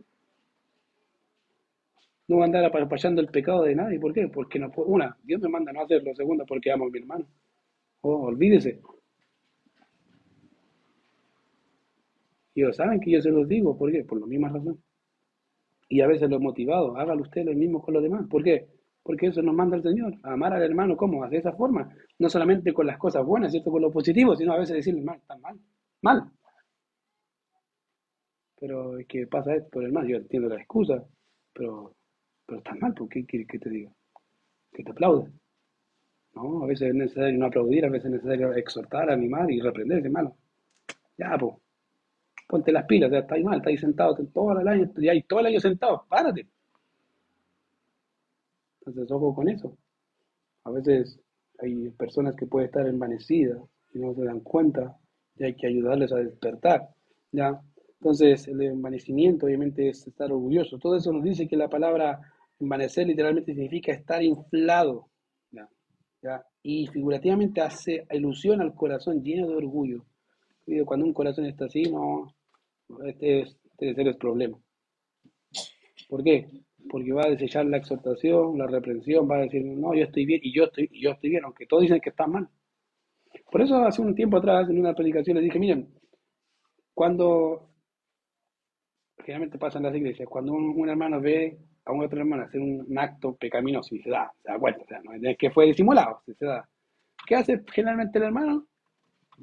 No voy a andar el pecado de nadie. ¿Por qué? Porque no puedo. Una, Dios me manda no hacerlo. Segunda, porque amo a mi hermano. Oh, olvídese. Y ellos saben que yo se los digo. ¿Por qué? Por la misma razón. Y a veces lo he motivado. Hágalo usted lo mismo con los demás. ¿Por qué? Porque eso nos manda el Señor. A amar al hermano, ¿cómo? De esa forma. No solamente con las cosas buenas, ¿cierto? Con lo positivo, sino a veces decirle mal, tan mal. Mal. Pero es que pasa esto por el mal. Yo entiendo la excusa, pero pero está mal, ¿por qué quiere que te diga? Que te aplaude. No, a veces es necesario no aplaudir, a veces es necesario exhortar, animar y reprender, hermano. Ya, pues, ponte las pilas, ya está ahí mal, está ahí sentado todo el año, ya hay todo el año sentado, párate. Entonces, ojo con eso. A veces hay personas que pueden estar envanecidas y no se dan cuenta y hay que ayudarles a despertar. ¿ya? Entonces, el envanecimiento obviamente es estar orgulloso. Todo eso nos dice que la palabra Envanecer literalmente significa estar inflado. Y figurativamente hace ilusión al corazón lleno de orgullo. Cuando un corazón está así, no, este es, este el problema. ¿Por qué? Porque va a desechar la exhortación, la reprensión, va a decir, no, yo estoy bien y yo estoy, y yo estoy bien, aunque todos dicen que están mal. Por eso hace un tiempo atrás, en una predicación, les dije, miren, cuando generalmente pasa en las iglesias, cuando un hermano ve a un otro hermano hacer un, acto pecaminoso y se da, se da cuenta, o sea, no es que fue disimulado, se, da. ¿Qué hace generalmente el hermano?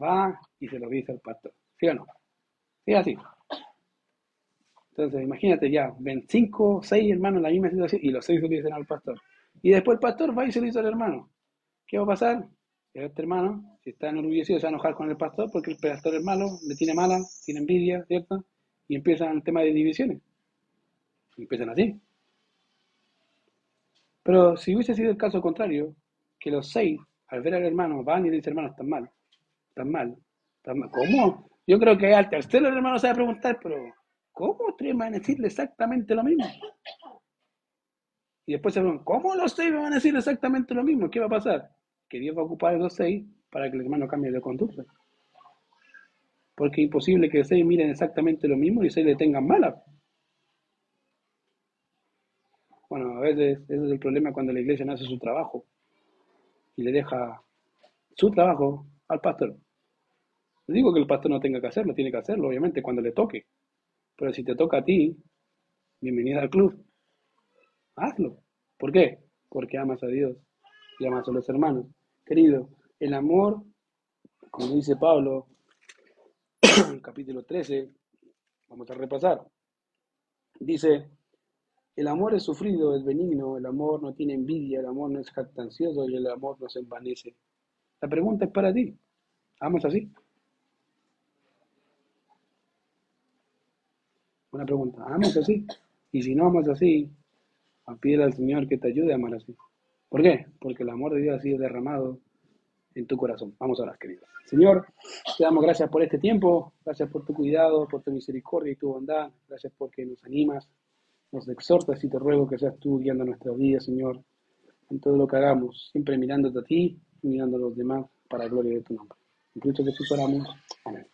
Va y se lo dice al pastor, ¿sí o no? Sí, así. Entonces, imagínate ya, ven cinco, seis hermanos en la misma situación y los seis se lo dicen al pastor. Y después el pastor va y se lo dice al hermano. ¿Qué va a pasar? Este hermano, si está enorgullecido, se va a enojar con el pastor porque el pastor es malo, le tiene mala, tiene envidia, ¿cierto? Y empiezan el tema de divisiones. empiezan así. Pero si hubiese sido el caso contrario, que los seis, al ver al hermano, van y dicen, hermano, están mal, están mal, están mal. ¿Cómo? Yo creo que al tercero el hermano se va a preguntar, pero ¿cómo ustedes van a decirle exactamente lo mismo? Y después se preguntan, ¿cómo los seis van a decir exactamente lo mismo? ¿Qué va a pasar? Que Dios va a ocupar a los seis para que el hermano cambie de conducta. Porque es imposible que seis miren exactamente lo mismo y seis le tengan mala. Bueno, a veces ese es el problema cuando la iglesia no hace su trabajo y le deja su trabajo al pastor. No digo que el pastor no tenga que hacerlo, tiene que hacerlo, obviamente, cuando le toque. Pero si te toca a ti, bienvenida al club. Hazlo. ¿Por qué? Porque amas a Dios y amas a los hermanos. Querido, el amor, como dice Pablo, capítulo 13, vamos a repasar. Dice, el amor es sufrido, es benigno, el amor no tiene envidia, el amor no es jactancioso y el amor no se envanece. La pregunta es para ti. ¿Amas así? Una pregunta. ¿Amas así? Y si no amas así, pide al Señor que te ayude a amar así. ¿Por qué? Porque el amor de Dios ha sido derramado en tu corazón. Vamos a orar, querido. Señor, te damos gracias por este tiempo, gracias por tu cuidado, por tu misericordia y tu bondad, gracias porque nos animas, nos exhortas y te ruego que seas tú guiando nuestras vidas, Señor, en todo lo que hagamos, siempre mirándote a ti y mirando a los demás para la gloria de tu nombre. En Cristo Jesús oramos. Amén.